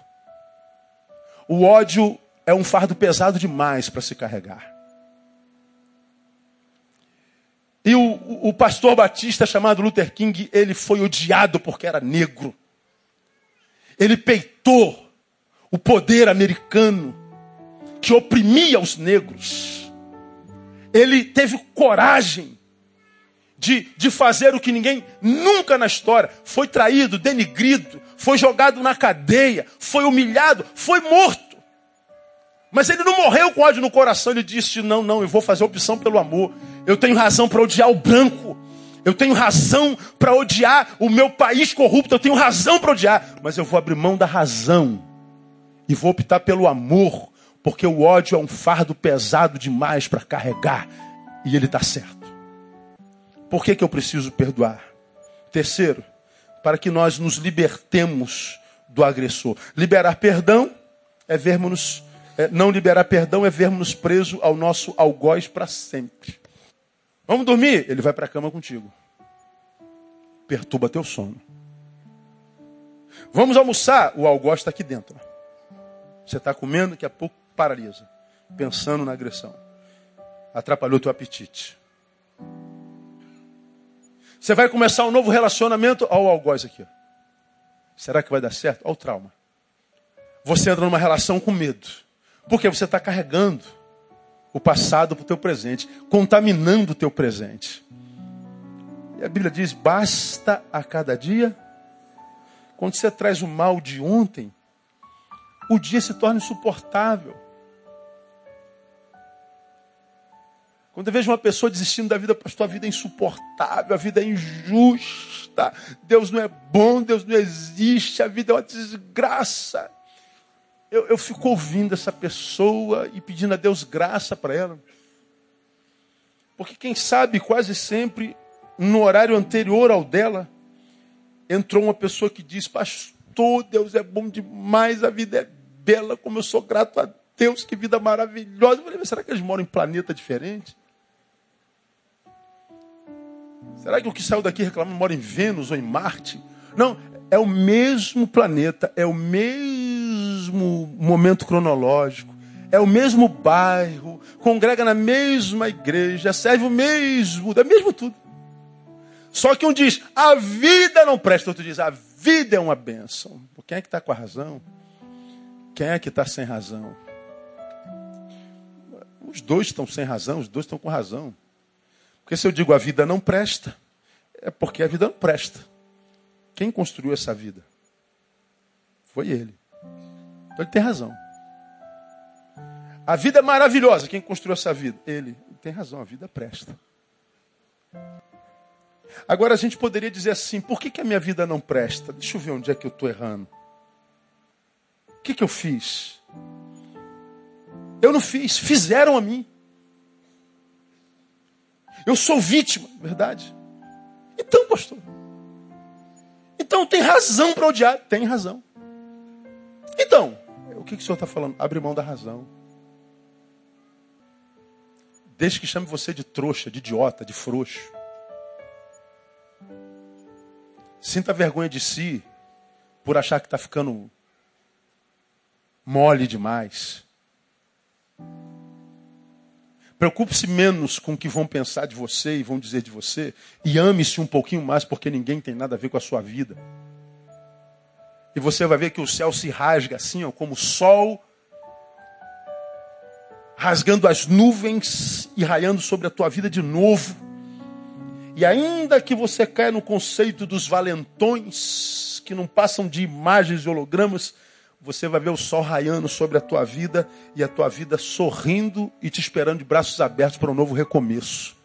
O ódio é um fardo pesado demais para se carregar. E o, o, pastor batista chamado Luther King, ele foi odiado porque era negro. Ele peitou o poder americano que oprimia os negros. Ele teve coragem de, de fazer o que ninguém nunca na história foi traído, denigrido, foi jogado na cadeia, foi humilhado, foi morto. Mas ele não morreu com ódio no coração, ele disse: Não, não, eu vou fazer opção pelo amor. Eu tenho razão para odiar o branco. Eu tenho razão para odiar o meu país corrupto. Eu tenho razão para odiar. Mas eu vou abrir mão da razão. E vou optar pelo amor. Porque o ódio é um fardo pesado demais para carregar. E ele está certo. Por que, que eu preciso perdoar? Terceiro, para que nós nos libertemos do agressor. Liberar perdão é vermos é, não liberar perdão é vermos preso ao nosso algoz para sempre. Vamos dormir? Ele vai para a cama contigo. Perturba teu sono. Vamos almoçar? O algoz está aqui dentro. Você está comendo, daqui a pouco paralisa. Pensando na agressão. Atrapalhou teu apetite. Você vai começar um novo relacionamento. Olha o algoz aqui. Será que vai dar certo? Olha o trauma. Você entra numa relação com medo. Porque você está carregando o passado para o teu presente, contaminando o teu presente. E a Bíblia diz: basta a cada dia. Quando você traz o mal de ontem, o dia se torna insuportável. Quando eu vejo uma pessoa desistindo da vida, pastor, a vida é insuportável, a vida é injusta, Deus não é bom, Deus não existe, a vida é uma desgraça. Eu, eu fico ouvindo essa pessoa e pedindo a Deus graça para ela. Porque quem sabe quase sempre, no horário anterior ao dela, entrou uma pessoa que diz, pastor, Deus é bom demais, a vida é bela, como eu sou grato a Deus, que vida maravilhosa. Eu falei, será que eles moram em planeta diferente? Será que o que saiu daqui reclamando mora em Vênus ou em Marte? Não, é o mesmo planeta, é o mesmo momento cronológico, é o mesmo bairro, congrega na mesma igreja, serve o mesmo, é mesmo tudo. Só que um diz, a vida não presta, outro diz, a vida é uma bênção. Quem é que está com a razão? Quem é que está sem razão? Os dois estão sem razão, os dois estão com razão. Porque se eu digo a vida não presta, é porque a vida não presta. Quem construiu essa vida? Foi ele. Então ele tem razão. A vida é maravilhosa. Quem construiu essa vida? Ele. ele tem razão, a vida presta. Agora a gente poderia dizer assim: por que, que a minha vida não presta? Deixa eu ver onde é que eu estou errando. O que, que eu fiz? Eu não fiz, fizeram a mim. Eu sou vítima, verdade? Então, pastor. Então tem razão para odiar? Tem razão. Então, o que, que o senhor está falando? Abre mão da razão. Deixe que chame você de trouxa, de idiota, de frouxo. Sinta vergonha de si por achar que está ficando mole demais. Preocupe-se menos com o que vão pensar de você e vão dizer de você. E ame-se um pouquinho mais, porque ninguém tem nada a ver com a sua vida. E você vai ver que o céu se rasga assim, ó, como o sol rasgando as nuvens e raiando sobre a tua vida de novo. E ainda que você caia no conceito dos valentões, que não passam de imagens e hologramas, você vai ver o sol raiando sobre a tua vida e a tua vida sorrindo e te esperando de braços abertos para um novo recomeço.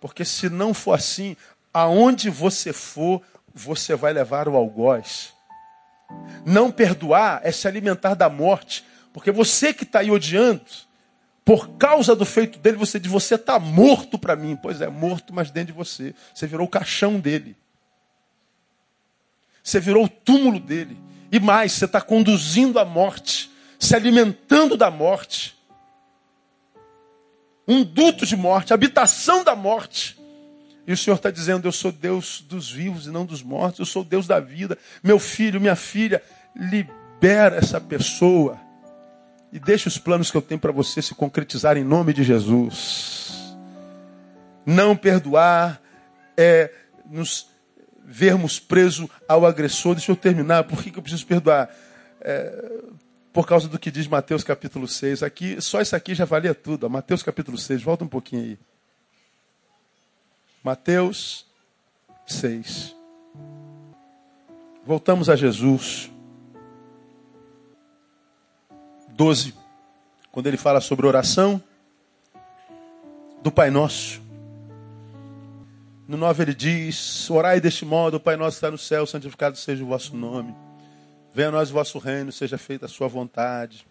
Porque se não for assim, aonde você for, você vai levar o algoz. Não perdoar é se alimentar da morte, porque você que está aí odiando, por causa do feito dele, você diz: Você está morto para mim. Pois é, morto, mas dentro de você. Você virou o caixão dele. Você virou o túmulo dele. E mais, você está conduzindo a morte, se alimentando da morte. Um duto de morte, habitação da morte. E o Senhor está dizendo: Eu sou Deus dos vivos e não dos mortos, eu sou Deus da vida. Meu filho, minha filha, libera essa pessoa e deixa os planos que eu tenho para você se concretizar em nome de Jesus. Não perdoar é nos vermos preso ao agressor. Deixa eu terminar. Por que, eu preciso perdoar? É, por causa do que diz Mateus capítulo 6. Aqui, só isso aqui já valia tudo. Mateus capítulo 6, volta um pouquinho aí. Mateus 6. Voltamos a Jesus. 12. Quando ele fala sobre oração do Pai Nosso. No 9 ele diz: Orai deste modo, o Pai Nosso está no céu, santificado seja o vosso nome. Venha a nós o vosso reino, seja feita a sua vontade.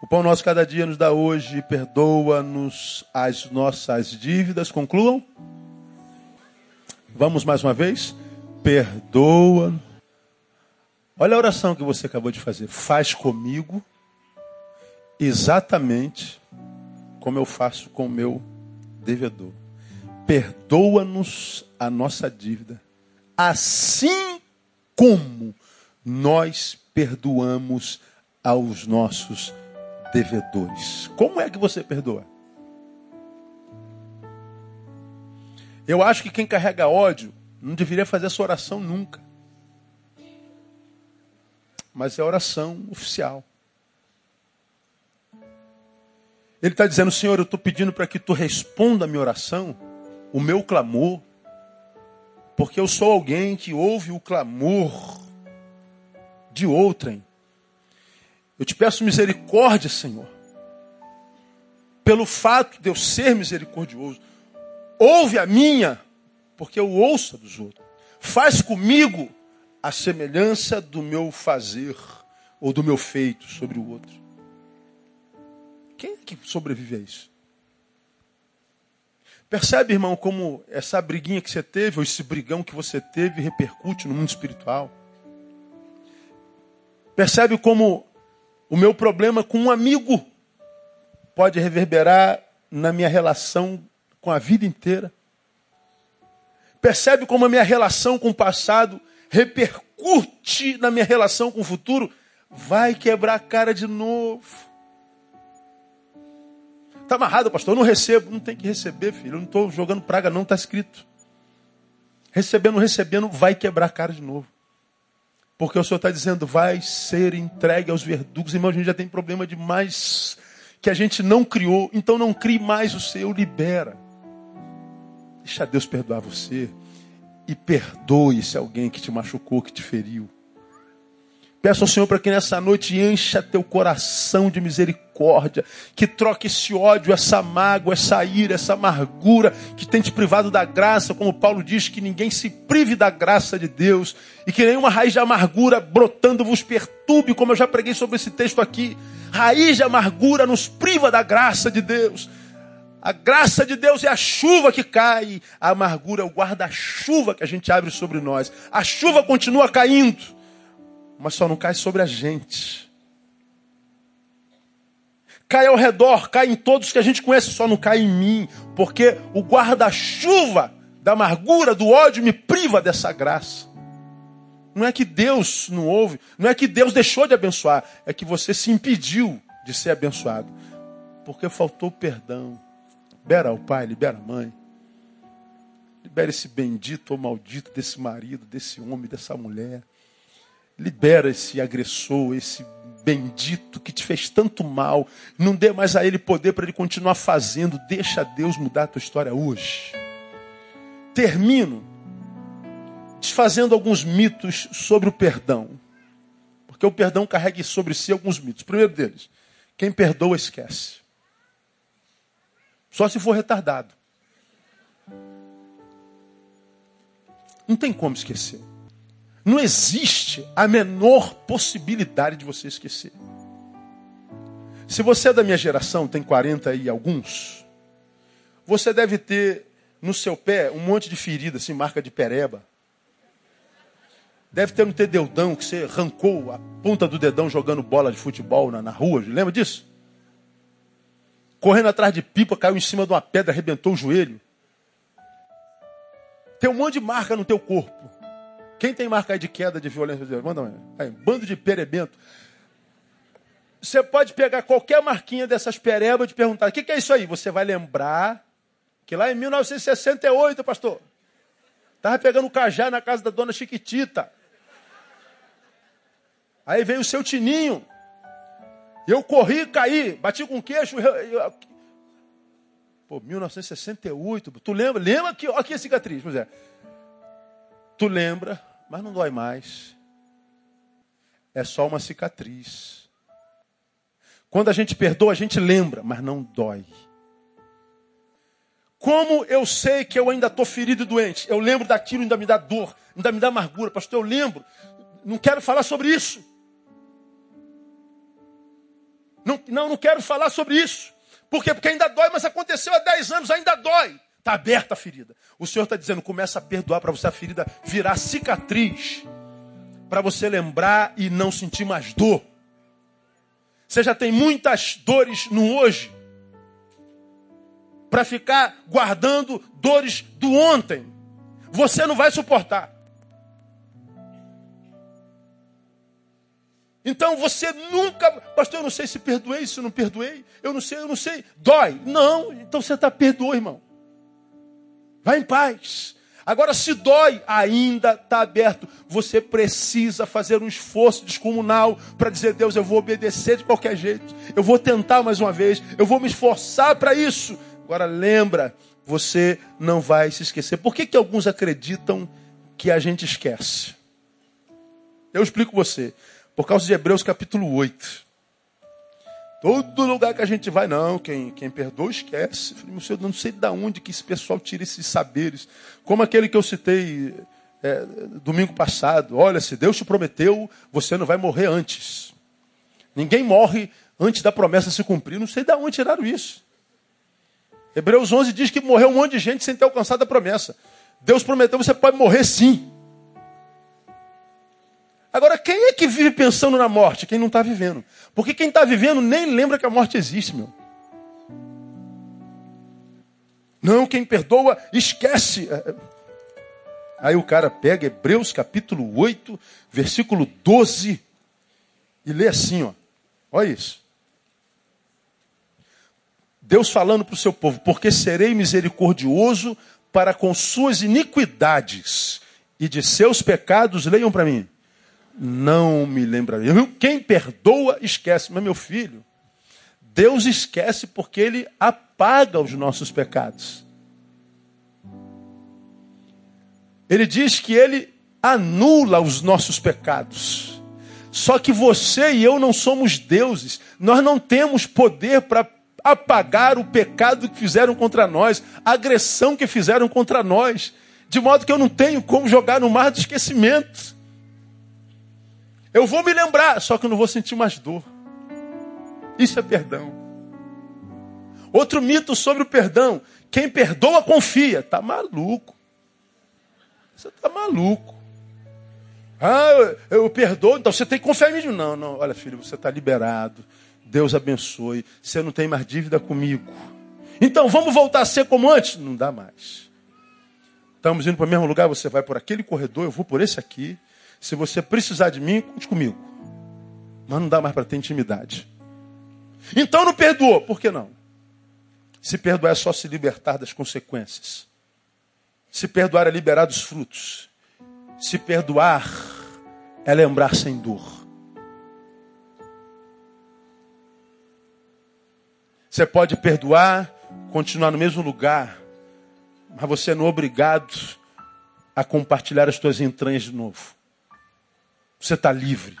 O pão nosso cada dia nos dá hoje, perdoa-nos as nossas dívidas. Concluam. Vamos mais uma vez? Perdoa. Olha a oração que você acabou de fazer. Faz comigo exatamente como eu faço com o meu devedor. Perdoa-nos a nossa dívida, assim como nós perdoamos aos nossos devedores. Como é que você perdoa? Eu acho que quem carrega ódio não deveria fazer essa oração nunca. Mas é a oração oficial. Ele está dizendo, Senhor, eu estou pedindo para que tu responda a minha oração, o meu clamor, porque eu sou alguém que ouve o clamor de outrem. Eu te peço misericórdia, Senhor, pelo fato de eu ser misericordioso. Ouve a minha, porque eu ouço a dos outros. Faz comigo a semelhança do meu fazer ou do meu feito sobre o outro. Quem é que sobrevive a isso? Percebe, irmão, como essa briguinha que você teve, ou esse brigão que você teve, repercute no mundo espiritual? Percebe como o meu problema com um amigo pode reverberar na minha relação com a vida inteira? Percebe como a minha relação com o passado repercute na minha relação com o futuro? Vai quebrar a cara de novo. Está amarrado, pastor. Eu não recebo. Não tem que receber, filho. Eu não estou jogando praga, não. Está escrito. Recebendo, recebendo, vai quebrar a cara de novo. Porque o Senhor está dizendo, vai ser entregue aos verdugos. Irmão, a gente já tem problema demais que a gente não criou. Então não crie mais o seu, libera. Deixa Deus perdoar você. E perdoe se alguém que te machucou, que te feriu. Peço ao Senhor para que nessa noite encha teu coração de misericórdia, que troque esse ódio, essa mágoa, essa ira, essa amargura que tem te privado da graça, como Paulo diz, que ninguém se prive da graça de Deus e que nenhuma raiz de amargura brotando vos perturbe, como eu já preguei sobre esse texto aqui. Raiz de amargura nos priva da graça de Deus. A graça de Deus é a chuva que cai, a amargura é o guarda-chuva que a gente abre sobre nós. A chuva continua caindo mas só não cai sobre a gente. Cai ao redor, cai em todos que a gente conhece, só não cai em mim, porque o guarda-chuva da amargura, do ódio me priva dessa graça. Não é que Deus não ouve, não é que Deus deixou de abençoar, é que você se impediu de ser abençoado, porque faltou perdão. Libera ao pai, libera a mãe. Libera esse bendito ou maldito desse marido, desse homem, dessa mulher. Libera esse agressor, esse bendito que te fez tanto mal. Não dê mais a ele poder para ele continuar fazendo. Deixa Deus mudar a tua história hoje. Termino desfazendo alguns mitos sobre o perdão. Porque o perdão carrega sobre si alguns mitos. Primeiro deles, quem perdoa esquece. Só se for retardado. Não tem como esquecer. Não existe a menor possibilidade de você esquecer. Se você é da minha geração, tem 40 e alguns, você deve ter no seu pé um monte de ferida, assim, marca de pereba. Deve ter um deudão que você arrancou a ponta do dedão jogando bola de futebol na, na rua. Lembra disso? Correndo atrás de pipa, caiu em cima de uma pedra, arrebentou o joelho. Tem um monte de marca no teu corpo. Quem tem marca de queda de violência? Manda aí, bando de perebento. Você pode pegar qualquer marquinha dessas perebas e perguntar: o que, que é isso aí? Você vai lembrar que lá em 1968, pastor, Estava pegando cajá na casa da dona Chiquitita. Aí veio o seu Tininho. Eu corri, caí, bati com o queixo. Eu, eu, pô, 1968. Tu lembra? Lembra que. Olha aqui a cicatriz. Pois é. Tu lembra, mas não dói mais. É só uma cicatriz. Quando a gente perdoa, a gente lembra, mas não dói. Como eu sei que eu ainda estou ferido e doente? Eu lembro daquilo, ainda me dá dor, ainda me dá amargura. Pastor, eu lembro. Não quero falar sobre isso. Não, não, não quero falar sobre isso. Por quê? Porque ainda dói, mas aconteceu há 10 anos, ainda dói. Está aberta a ferida. O Senhor está dizendo, começa a perdoar para você a ferida virar cicatriz. Para você lembrar e não sentir mais dor. Você já tem muitas dores no hoje para ficar guardando dores do ontem. Você não vai suportar. Então você nunca, pastor, eu não sei se perdoei, se não perdoei, eu não sei, eu não sei, dói. Não, então você está perdoado, irmão. Vai em paz. Agora, se dói, ainda está aberto. Você precisa fazer um esforço descomunal para dizer: Deus, eu vou obedecer de qualquer jeito. Eu vou tentar mais uma vez. Eu vou me esforçar para isso. Agora lembra, você não vai se esquecer. Por que, que alguns acreditam que a gente esquece? Eu explico você. Por causa de Hebreus capítulo 8. Todo lugar que a gente vai, não, quem, quem perdoa esquece. Falei, meu Senhor, não sei de onde que esse pessoal tira esses saberes. Como aquele que eu citei é, domingo passado. Olha, se Deus te prometeu, você não vai morrer antes. Ninguém morre antes da promessa se cumprir. Não sei de onde tiraram isso. Hebreus 11 diz que morreu um monte de gente sem ter alcançado a promessa. Deus prometeu, você pode morrer sim. Agora, quem é que vive pensando na morte? Quem não está vivendo. Porque quem está vivendo nem lembra que a morte existe, meu. Não, quem perdoa, esquece. É, é. Aí o cara pega Hebreus capítulo 8, versículo 12, e lê assim, ó. Olha isso. Deus falando para o seu povo: Porque serei misericordioso para com suas iniquidades e de seus pecados, leiam para mim, não me lembrarei. Quem perdoa, esquece. Mas, meu filho, Deus esquece porque Ele apaga os nossos pecados. Ele diz que Ele anula os nossos pecados. Só que você e eu não somos deuses. Nós não temos poder para apagar o pecado que fizeram contra nós, a agressão que fizeram contra nós, de modo que eu não tenho como jogar no mar do esquecimento. Eu vou me lembrar, só que eu não vou sentir mais dor. Isso é perdão. Outro mito sobre o perdão: quem perdoa confia. Tá maluco. Você tá maluco. Ah, eu, eu perdoo, então você tem que confiar em mim. Não, não, olha, filho, você está liberado. Deus abençoe. Você não tem mais dívida comigo. Então vamos voltar a ser como antes? Não dá mais. Estamos indo para o mesmo lugar, você vai por aquele corredor, eu vou por esse aqui. Se você precisar de mim, conte comigo. Mas não dá mais para ter intimidade. Então não perdoou. Por que não? Se perdoar é só se libertar das consequências. Se perdoar é liberar dos frutos. Se perdoar é lembrar sem dor. Você pode perdoar, continuar no mesmo lugar, mas você não é obrigado a compartilhar as suas entranhas de novo. Você está livre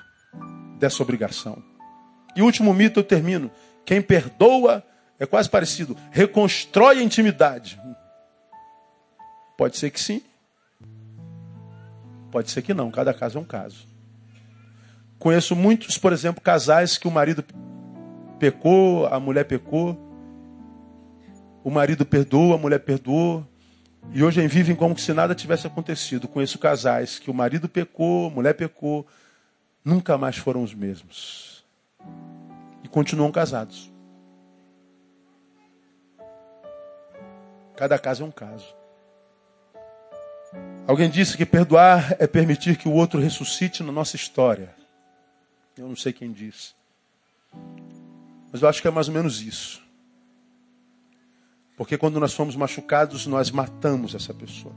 dessa obrigação. E último mito eu termino. Quem perdoa é quase parecido. Reconstrói a intimidade. Pode ser que sim. Pode ser que não. Cada caso é um caso. Conheço muitos, por exemplo, casais que o marido pecou, a mulher pecou. O marido perdoou, a mulher perdoou. E hoje vivem como se nada tivesse acontecido. Conheço casais que o marido pecou, a mulher pecou, nunca mais foram os mesmos. E continuam casados. Cada caso é um caso. Alguém disse que perdoar é permitir que o outro ressuscite na nossa história. Eu não sei quem disse. Mas eu acho que é mais ou menos isso. Porque quando nós fomos machucados, nós matamos essa pessoa.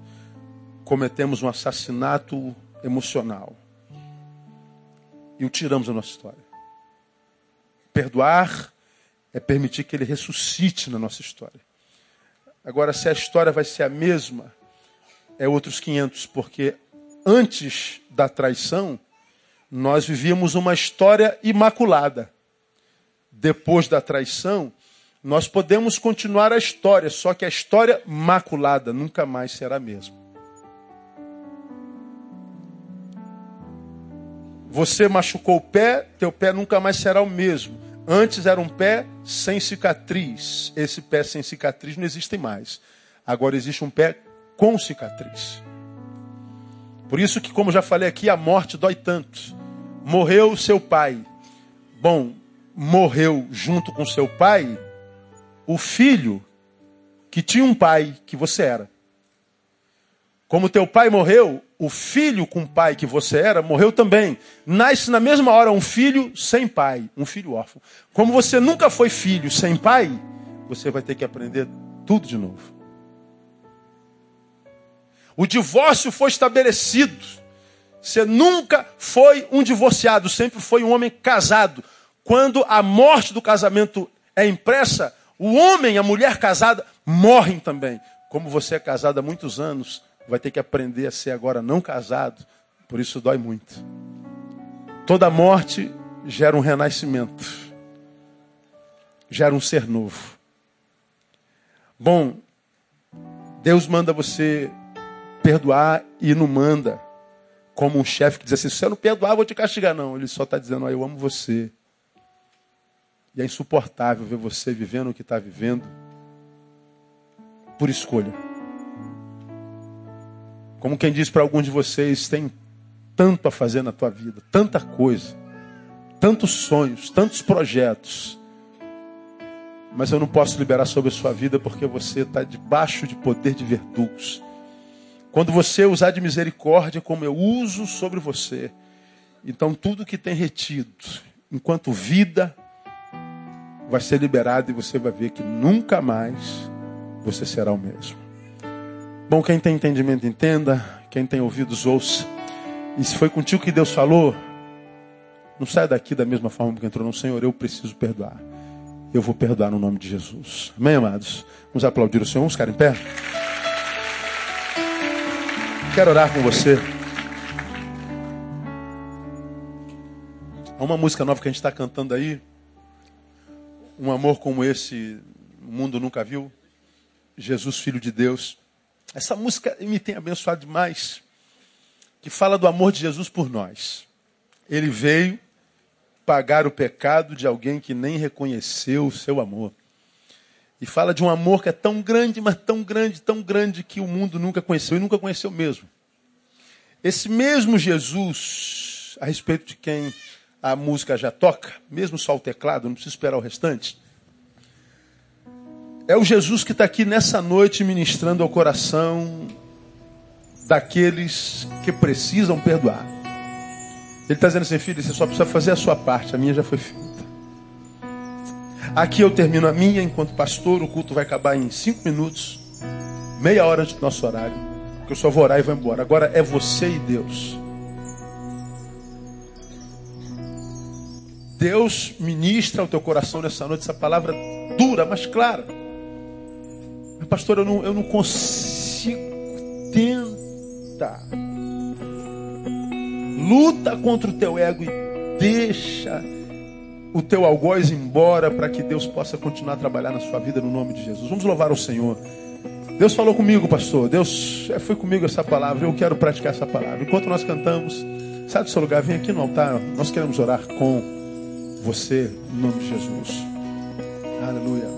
cometemos um assassinato emocional e o tiramos da nossa história. Perdoar é permitir que ele ressuscite na nossa história. Agora, se a história vai ser a mesma, é outros 500, porque antes da traição, nós vivíamos uma história imaculada. Depois da traição, nós podemos continuar a história, só que a história maculada nunca mais será a mesma. Você machucou o pé, teu pé nunca mais será o mesmo. Antes era um pé sem cicatriz. Esse pé sem cicatriz não existe mais. Agora existe um pé com cicatriz. Por isso que, como já falei aqui, a morte dói tanto. Morreu seu pai. Bom, morreu junto com seu pai o filho que tinha um pai que você era. Como teu pai morreu, o filho com o pai que você era morreu também. Nasce na mesma hora um filho sem pai, um filho órfão. Como você nunca foi filho sem pai, você vai ter que aprender tudo de novo. O divórcio foi estabelecido. Você nunca foi um divorciado, sempre foi um homem casado. Quando a morte do casamento é impressa, o homem a mulher casada morrem também. Como você é casado há muitos anos, vai ter que aprender a ser agora não casado, por isso dói muito. Toda morte gera um renascimento, gera um ser novo. Bom, Deus manda você perdoar e não manda como um chefe que diz assim: se você não perdoar, eu vou te castigar. Não, ele só está dizendo: eu amo você. E é insuportável ver você vivendo o que está vivendo por escolha. Como quem diz para alguns de vocês, tem tanto a fazer na tua vida, tanta coisa, tantos sonhos, tantos projetos. Mas eu não posso liberar sobre a sua vida porque você está debaixo de poder de verdugos. Quando você usar de misericórdia como eu uso sobre você, então tudo que tem retido, enquanto vida, vai ser liberado e você vai ver que nunca mais você será o mesmo. Bom, quem tem entendimento, entenda. Quem tem ouvidos, ouça. E se foi contigo que Deus falou, não saia daqui da mesma forma que entrou. Não, Senhor, eu preciso perdoar. Eu vou perdoar no nome de Jesus. Amém, amados? Vamos aplaudir o Senhor. Vamos ficar em pé? Quero orar com você. Há uma música nova que a gente está cantando aí. Um amor como esse, o mundo nunca viu. Jesus, Filho de Deus. Essa música me tem abençoado demais, que fala do amor de Jesus por nós. Ele veio pagar o pecado de alguém que nem reconheceu o seu amor. E fala de um amor que é tão grande, mas tão grande, tão grande que o mundo nunca conheceu e nunca conheceu mesmo. Esse mesmo Jesus, a respeito de quem a música já toca, mesmo só o teclado, não precisa esperar o restante. É o Jesus que está aqui nessa noite ministrando ao coração daqueles que precisam perdoar. Ele está dizendo assim, filho, você só precisa fazer a sua parte, a minha já foi feita. Aqui eu termino a minha enquanto pastor, o culto vai acabar em cinco minutos, meia hora do nosso horário, porque eu só vou orar e vou embora. Agora é você e Deus. Deus ministra ao teu coração nessa noite essa palavra dura, mas clara. Pastor, eu não, eu não consigo. Tenta. Luta contra o teu ego e deixa o teu algoz embora para que Deus possa continuar a trabalhar na sua vida no nome de Jesus. Vamos louvar o Senhor. Deus falou comigo, pastor. Deus é, foi comigo essa palavra. Eu quero praticar essa palavra. Enquanto nós cantamos, sai do seu lugar, vem aqui no altar. Nós queremos orar com você no nome de Jesus. Aleluia.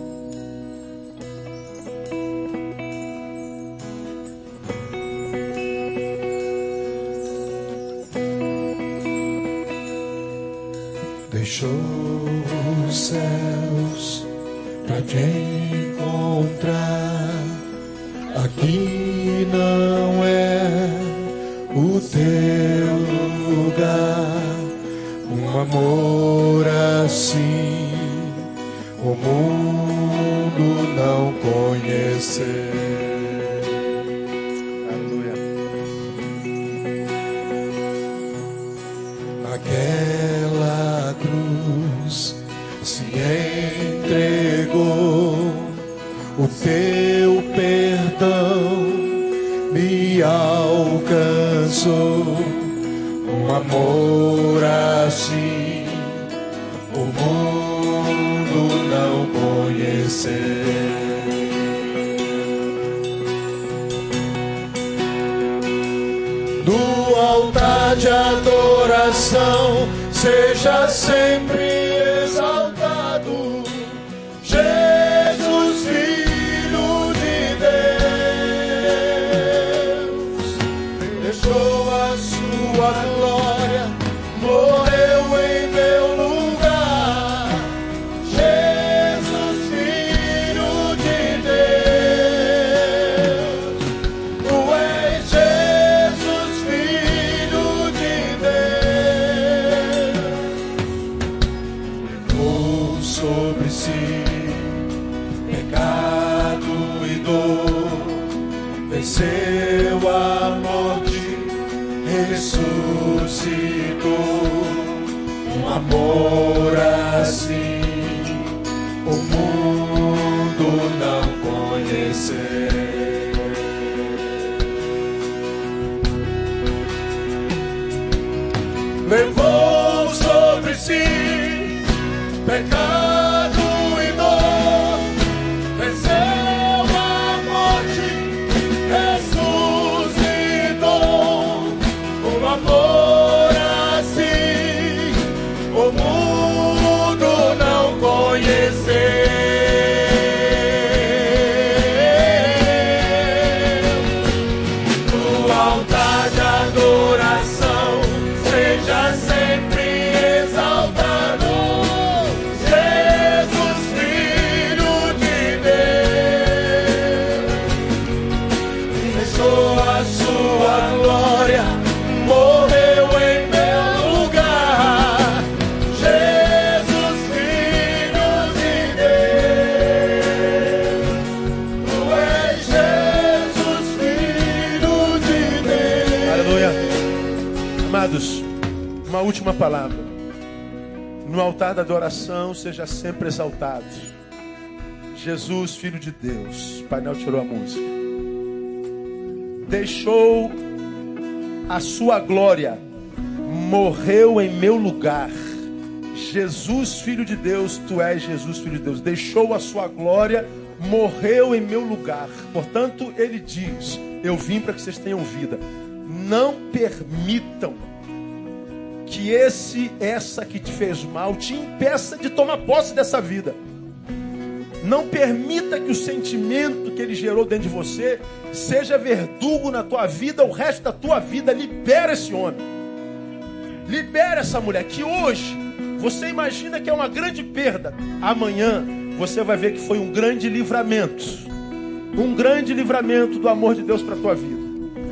Amor altar da adoração, seja sempre exaltado. Jesus, Filho de Deus. Painel tirou a música. Deixou a sua glória, morreu em meu lugar. Jesus, Filho de Deus, tu és Jesus, Filho de Deus. Deixou a sua glória, morreu em meu lugar. Portanto, ele diz: Eu vim para que vocês tenham vida. Não permitam que esse, essa que te fez mal, te impeça de tomar posse dessa vida. Não permita que o sentimento que ele gerou dentro de você seja verdugo na tua vida, o resto da tua vida. Libera esse homem. Libera essa mulher. Que hoje você imagina que é uma grande perda. Amanhã você vai ver que foi um grande livramento. Um grande livramento do amor de Deus para tua vida.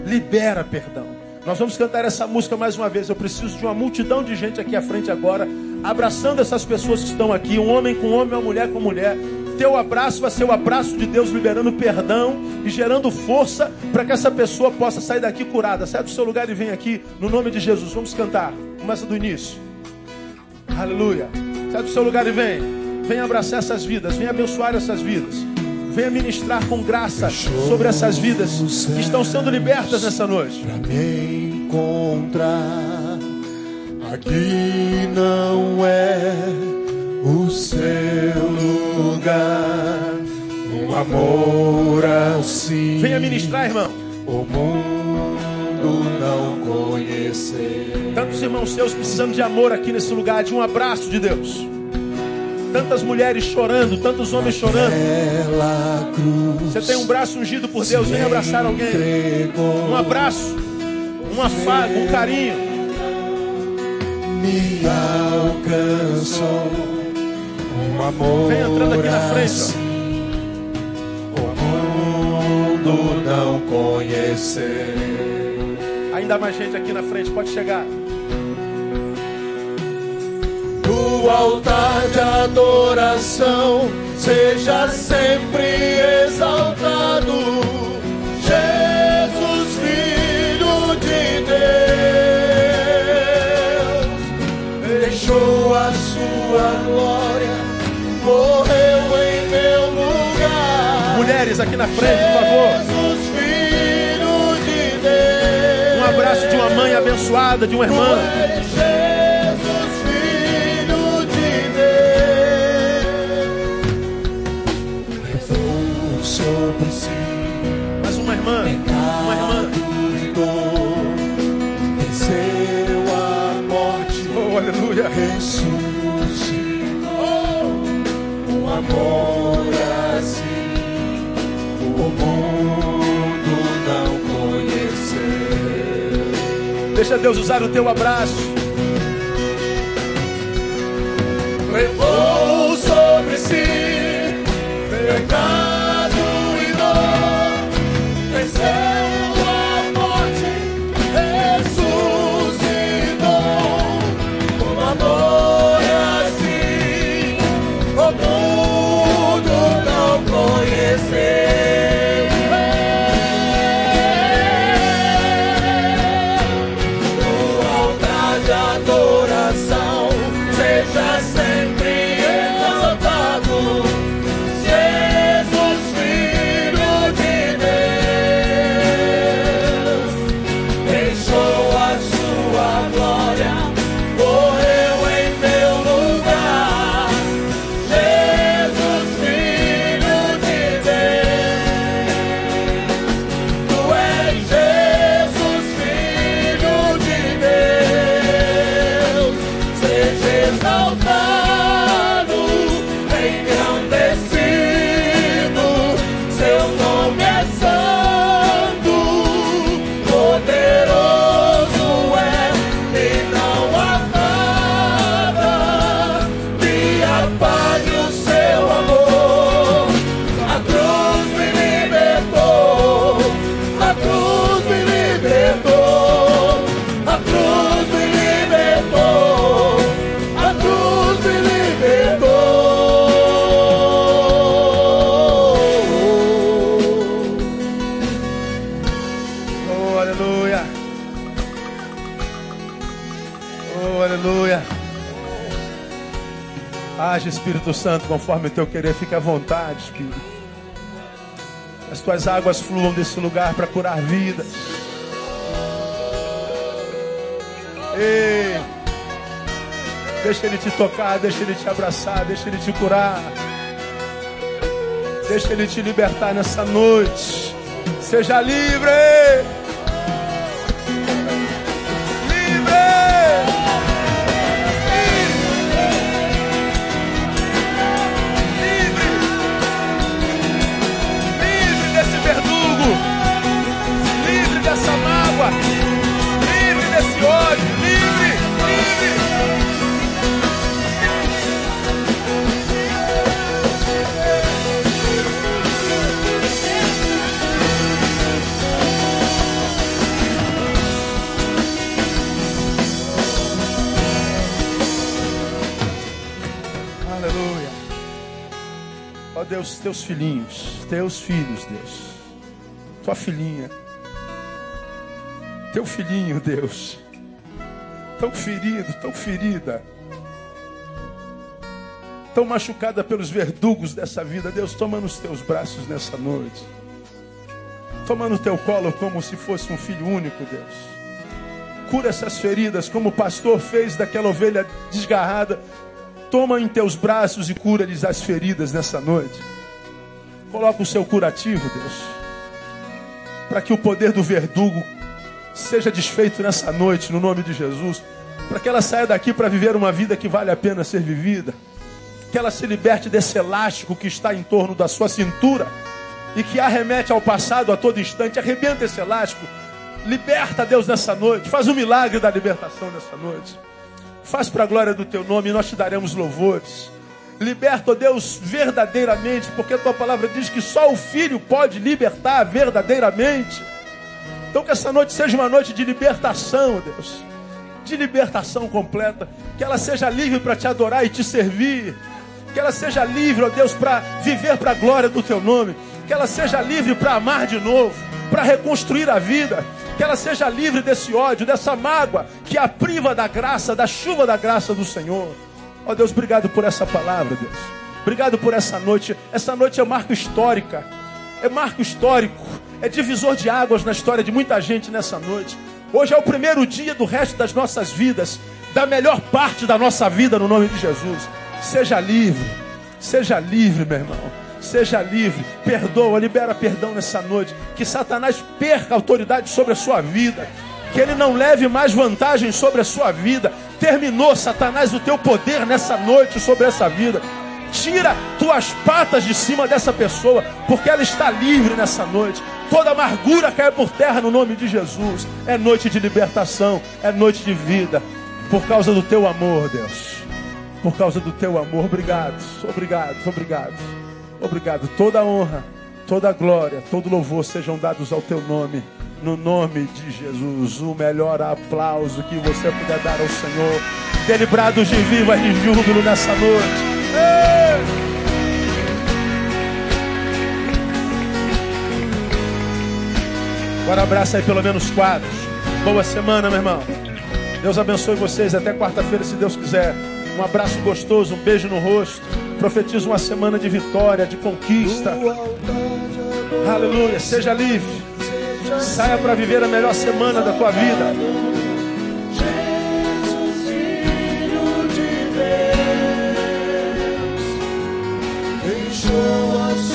Libera perdão. Nós vamos cantar essa música mais uma vez. Eu preciso de uma multidão de gente aqui à frente agora, abraçando essas pessoas que estão aqui, um homem com homem, uma mulher com mulher. Teu abraço vai ser o abraço de Deus liberando perdão e gerando força para que essa pessoa possa sair daqui curada. Sai do seu lugar e vem aqui no nome de Jesus. Vamos cantar. Começa do início. Aleluia. Sai do seu lugar e vem. Vem abraçar essas vidas, vem abençoar essas vidas. Venha ministrar com graça sobre essas vidas que estão sendo libertas nessa noite. Pra me encontrar aqui não é o seu lugar. Um amor assim Venha ministrar, irmão. o mundo não conheceu. Tantos irmãos seus precisando de amor aqui nesse lugar, de um abraço de Deus. Tantas mulheres chorando, tantos homens chorando. Você tem um braço ungido por Deus, vem abraçar alguém. Um abraço, um afago, um carinho. me alcançou. Um amor Vem entrando aqui na frente, o mundo não conheceu. Ainda mais gente aqui na frente, pode chegar. No altar de adoração, seja sempre exaltado. Jesus, Filho de Deus, deixou a sua glória, morreu em meu lugar. mulheres aqui na frente, por favor. Jesus, Filho de Deus. Um abraço de uma mãe abençoada, de uma irmã. Amor assim o mundo não conheceu. Deixa Deus usar o teu abraço. Levou sobre si pecado Espírito Santo, conforme o teu querer, fica à vontade, Espírito. As tuas águas fluam desse lugar para curar vidas. Ei, deixa ele te tocar, deixa ele te abraçar, deixa ele te curar. Deixa ele te libertar nessa noite. Seja livre! Teus filhinhos, teus filhos, Deus. Tua filhinha. Teu filhinho, Deus. Tão ferido, tão ferida. Tão machucada pelos verdugos dessa vida. Deus, toma nos teus braços nessa noite. Toma no teu colo como se fosse um filho único, Deus. Cura essas feridas como o pastor fez daquela ovelha desgarrada. Toma em teus braços e cura-lhes as feridas nessa noite. Coloca o seu curativo, Deus. Para que o poder do verdugo seja desfeito nessa noite, no nome de Jesus. Para que ela saia daqui para viver uma vida que vale a pena ser vivida. Que ela se liberte desse elástico que está em torno da sua cintura e que arremete ao passado a todo instante. Arrebenta esse elástico. Liberta, Deus, nessa noite. Faz o milagre da libertação nessa noite. Faz para a glória do teu nome e nós te daremos louvores. Liberta, ó Deus, verdadeiramente, porque a tua palavra diz que só o Filho pode libertar verdadeiramente. Então que essa noite seja uma noite de libertação, ó Deus. De libertação completa. Que ela seja livre para te adorar e te servir. Que ela seja livre, ó Deus, para viver para a glória do teu nome. Que ela seja livre para amar de novo, para reconstruir a vida. Que ela seja livre desse ódio, dessa mágoa que a priva da graça, da chuva da graça do Senhor. Ó Deus, obrigado por essa palavra, Deus. Obrigado por essa noite. Essa noite é marca histórica. é marco histórico, é divisor de águas na história de muita gente nessa noite. Hoje é o primeiro dia do resto das nossas vidas, da melhor parte da nossa vida, no nome de Jesus. Seja livre, seja livre, meu irmão. Seja livre, perdoa, libera perdão nessa noite. Que Satanás perca autoridade sobre a sua vida. Que ele não leve mais vantagem sobre a sua vida. Terminou, Satanás, o teu poder nessa noite sobre essa vida. Tira tuas patas de cima dessa pessoa, porque ela está livre nessa noite. Toda amargura cai por terra no nome de Jesus. É noite de libertação, é noite de vida. Por causa do teu amor, Deus. Por causa do teu amor. Obrigado, obrigado, obrigado. Obrigado. Toda honra, toda glória, todo louvor sejam dados ao teu nome. No nome de Jesus, o melhor aplauso que você puder dar ao Senhor. Delibrados de viva e júbilo nessa noite. Ei! Agora abraça aí pelo menos quatro. Boa semana, meu irmão. Deus abençoe vocês até quarta-feira, se Deus quiser. Um abraço gostoso, um beijo no rosto. Profetizo uma semana de vitória, de conquista. Aleluia. Seja livre. Saia para viver a melhor semana da tua vida. Jesus, Filho de Deus, deixou a sua